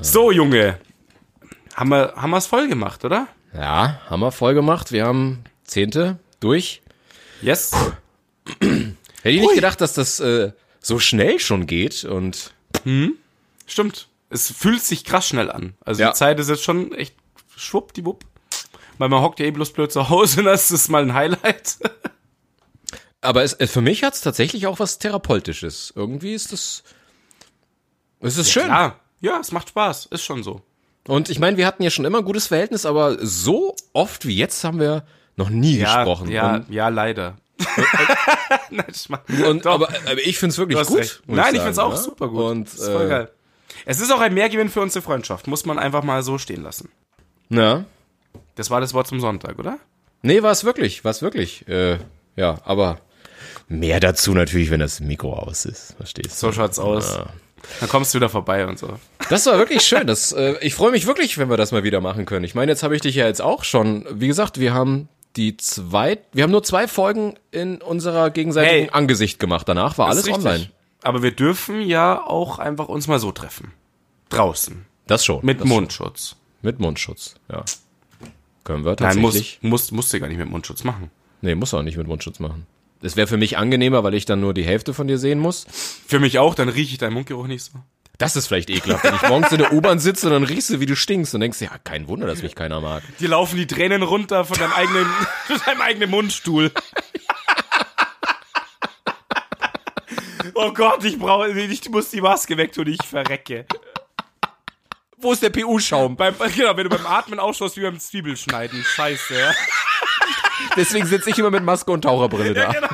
so, Junge. Haben wir haben wir's voll gemacht, oder? Ja, haben wir voll gemacht. Wir haben Zehnte durch. Yes. Hätte ich nicht gedacht, dass das äh, so schnell schon geht und Stimmt. Es fühlt sich krass schnell an. Also Ja. die Zeit ist jetzt schon echt schwuppdiwupp. Weil man hockt ja eh bloß blöd zu Hause und das ist mal ein Highlight. aber es, äh, für mich hat es tatsächlich auch was Therapeutisches. Irgendwie ist das. Es ist schön. Klar. Ja, es macht Spaß. Ist schon so. Und ich meine, wir hatten ja schon immer ein gutes Verhältnis, aber so oft wie jetzt haben wir noch nie Ja, gesprochen. ja, Und, ja, leider. Ich und, Doch. aber, aber ich finde es wirklich gut. Nein, ich sagen, find's auch ja? super gut. Und, das ist voll äh, geil. Es ist auch ein Mehrgewinn für unsere Freundschaft. Muss man einfach mal so stehen lassen. Ja. Das war das Wort zum Sonntag, oder? Nee, war es wirklich, war es wirklich. Äh, ja, aber mehr dazu natürlich, wenn das Mikro aus ist. Verstehst du? So schaut's aus. Dann kommst du wieder vorbei und so. Das war wirklich schön. Das, äh, ich freue mich wirklich, wenn wir das mal wieder machen können. Ich meine, jetzt habe ich dich ja jetzt auch schon. Wie gesagt, wir haben die zwei, wir haben nur zwei Folgen in unserer gegenseitigen Hey. Angesicht gemacht. Danach war alles online. Aber wir dürfen ja auch einfach uns mal so treffen. Draußen. Das schon. Mit das Mundschutz. Schon. Mit Mundschutz, ja. Können wir Nein, muss, tatsächlich. muss, musst du gar nicht mit Mundschutz machen. nee, muss auch nicht mit Mundschutz machen. Das wäre für mich angenehmer, weil ich dann nur die Hälfte von dir sehen muss. Für mich auch, dann rieche ich deinen Mundgeruch nicht so. Das ist vielleicht ekelhaft, wenn ich morgens in der U-Bahn sitze und dann riechst du, wie du stinkst und denkst, ja, kein Wunder, dass mich keiner mag. Dir laufen die Tränen runter von deinem eigenen, von deinem eigenen Mundstuhl. oh Gott, ich brauche, ich muss die Maske wegtun, ich verrecke. Wo ist der PU-Schaum? Genau, wenn du beim Atmen ausschaust wie beim Zwiebelschneiden. Scheiße, ja. Deswegen sitze ich immer mit Maske und Taucherbrille da. genau.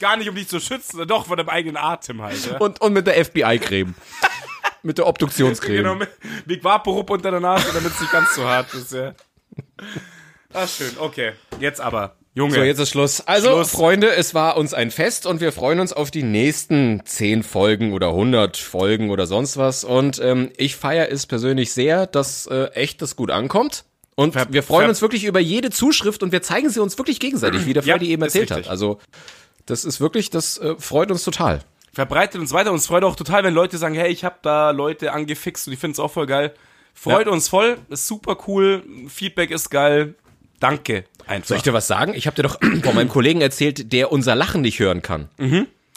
Gar nicht, um dich zu schützen, doch von deinem eigenen Atem halt. Ja. Und, und mit der FBI-Creme. mit der Obduktionscreme. Genau, mit Big Vaporub unter der Nase, damit es nicht ganz so hart ist, ja. Ah, schön, okay. Jetzt aber, Junge. So, jetzt ist Schluss. Also, Schluss. Freunde, es war uns ein Fest und wir freuen uns auf die nächsten 10 Folgen oder 100 Folgen oder sonst was. Und ähm, ich feiere es persönlich sehr, dass äh, echt das gut ankommt. Und wir freuen ver- uns wirklich über jede Zuschrift und wir zeigen sie uns wirklich gegenseitig, wie der Ja, Freddy eben ist erzählt hat. Also, das ist wirklich, das äh, freut uns total. verbreitet uns weiter. Uns freut auch total, wenn Leute sagen, hey, ich habe da Leute angefixt und ich finde es auch voll geil. Freut Ja. uns voll, ist super cool, Feedback ist geil. Danke. Einfach. Soll ich dir was sagen? Ich habe dir doch von meinem Kollegen erzählt, der unser Lachen nicht hören kann.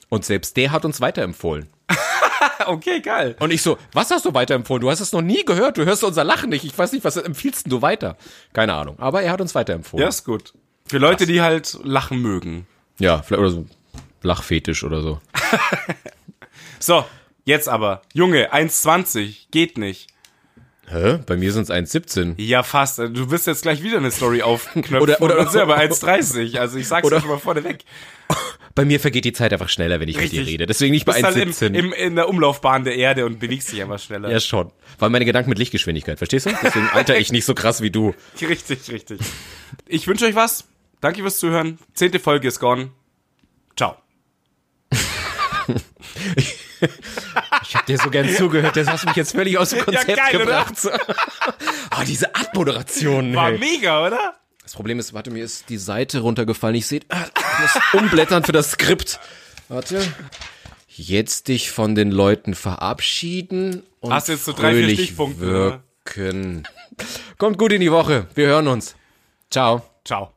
Und selbst der hat uns weiterempfohlen. okay, geil. Und ich so, was hast du weiterempfohlen? Du hast es noch nie gehört, du hörst unser Lachen nicht. Ich weiß nicht, was empfiehlst du weiter? Keine Ahnung. Aber er hat uns weiterempfohlen. Ja, ist gut. Für Leute, die halt lachen mögen. Ja, vielleicht oder so Lachfetisch oder so. So, jetzt aber. Junge, 1,20. Geht nicht. Hä? Bei mir sind es 1,17. Ja, fast. Du wirst jetzt gleich wieder eine Story aufknöpfen. Oder- oder- und selber 1,30. Also ich sag's Oder- dir schon mal vorneweg. Bei mir vergeht die Zeit einfach schneller, wenn ich mit dir Richtig. rede. Deswegen nicht bei bist halt im, 1,17. im, in der Umlaufbahn der Erde und bewegst dich einfach schneller. ja, schon. Weil meine Gedanken mit Lichtgeschwindigkeit, verstehst du? Deswegen alter ich nicht so krass wie du. Richtig, richtig. Ich wünsche euch was. Danke fürs Zuhören. Zehnte Folge ist gone. Ciao. Ich hab dir so gern zugehört, das hast du mich jetzt völlig aus dem Konzept geil, oder? gebracht. Ah, diese Abmoderation. War hey. mega, oder? Das Problem ist, warte, mir ist die Seite runtergefallen. Ich sehe, ah, ich muss umblättern für das Skript. Warte. Jetzt dich von den Leuten verabschieden und Hast jetzt so drei, vier Stichpunkte, wirken. Kommt gut in die Woche. Wir hören uns. Ciao. Ciao.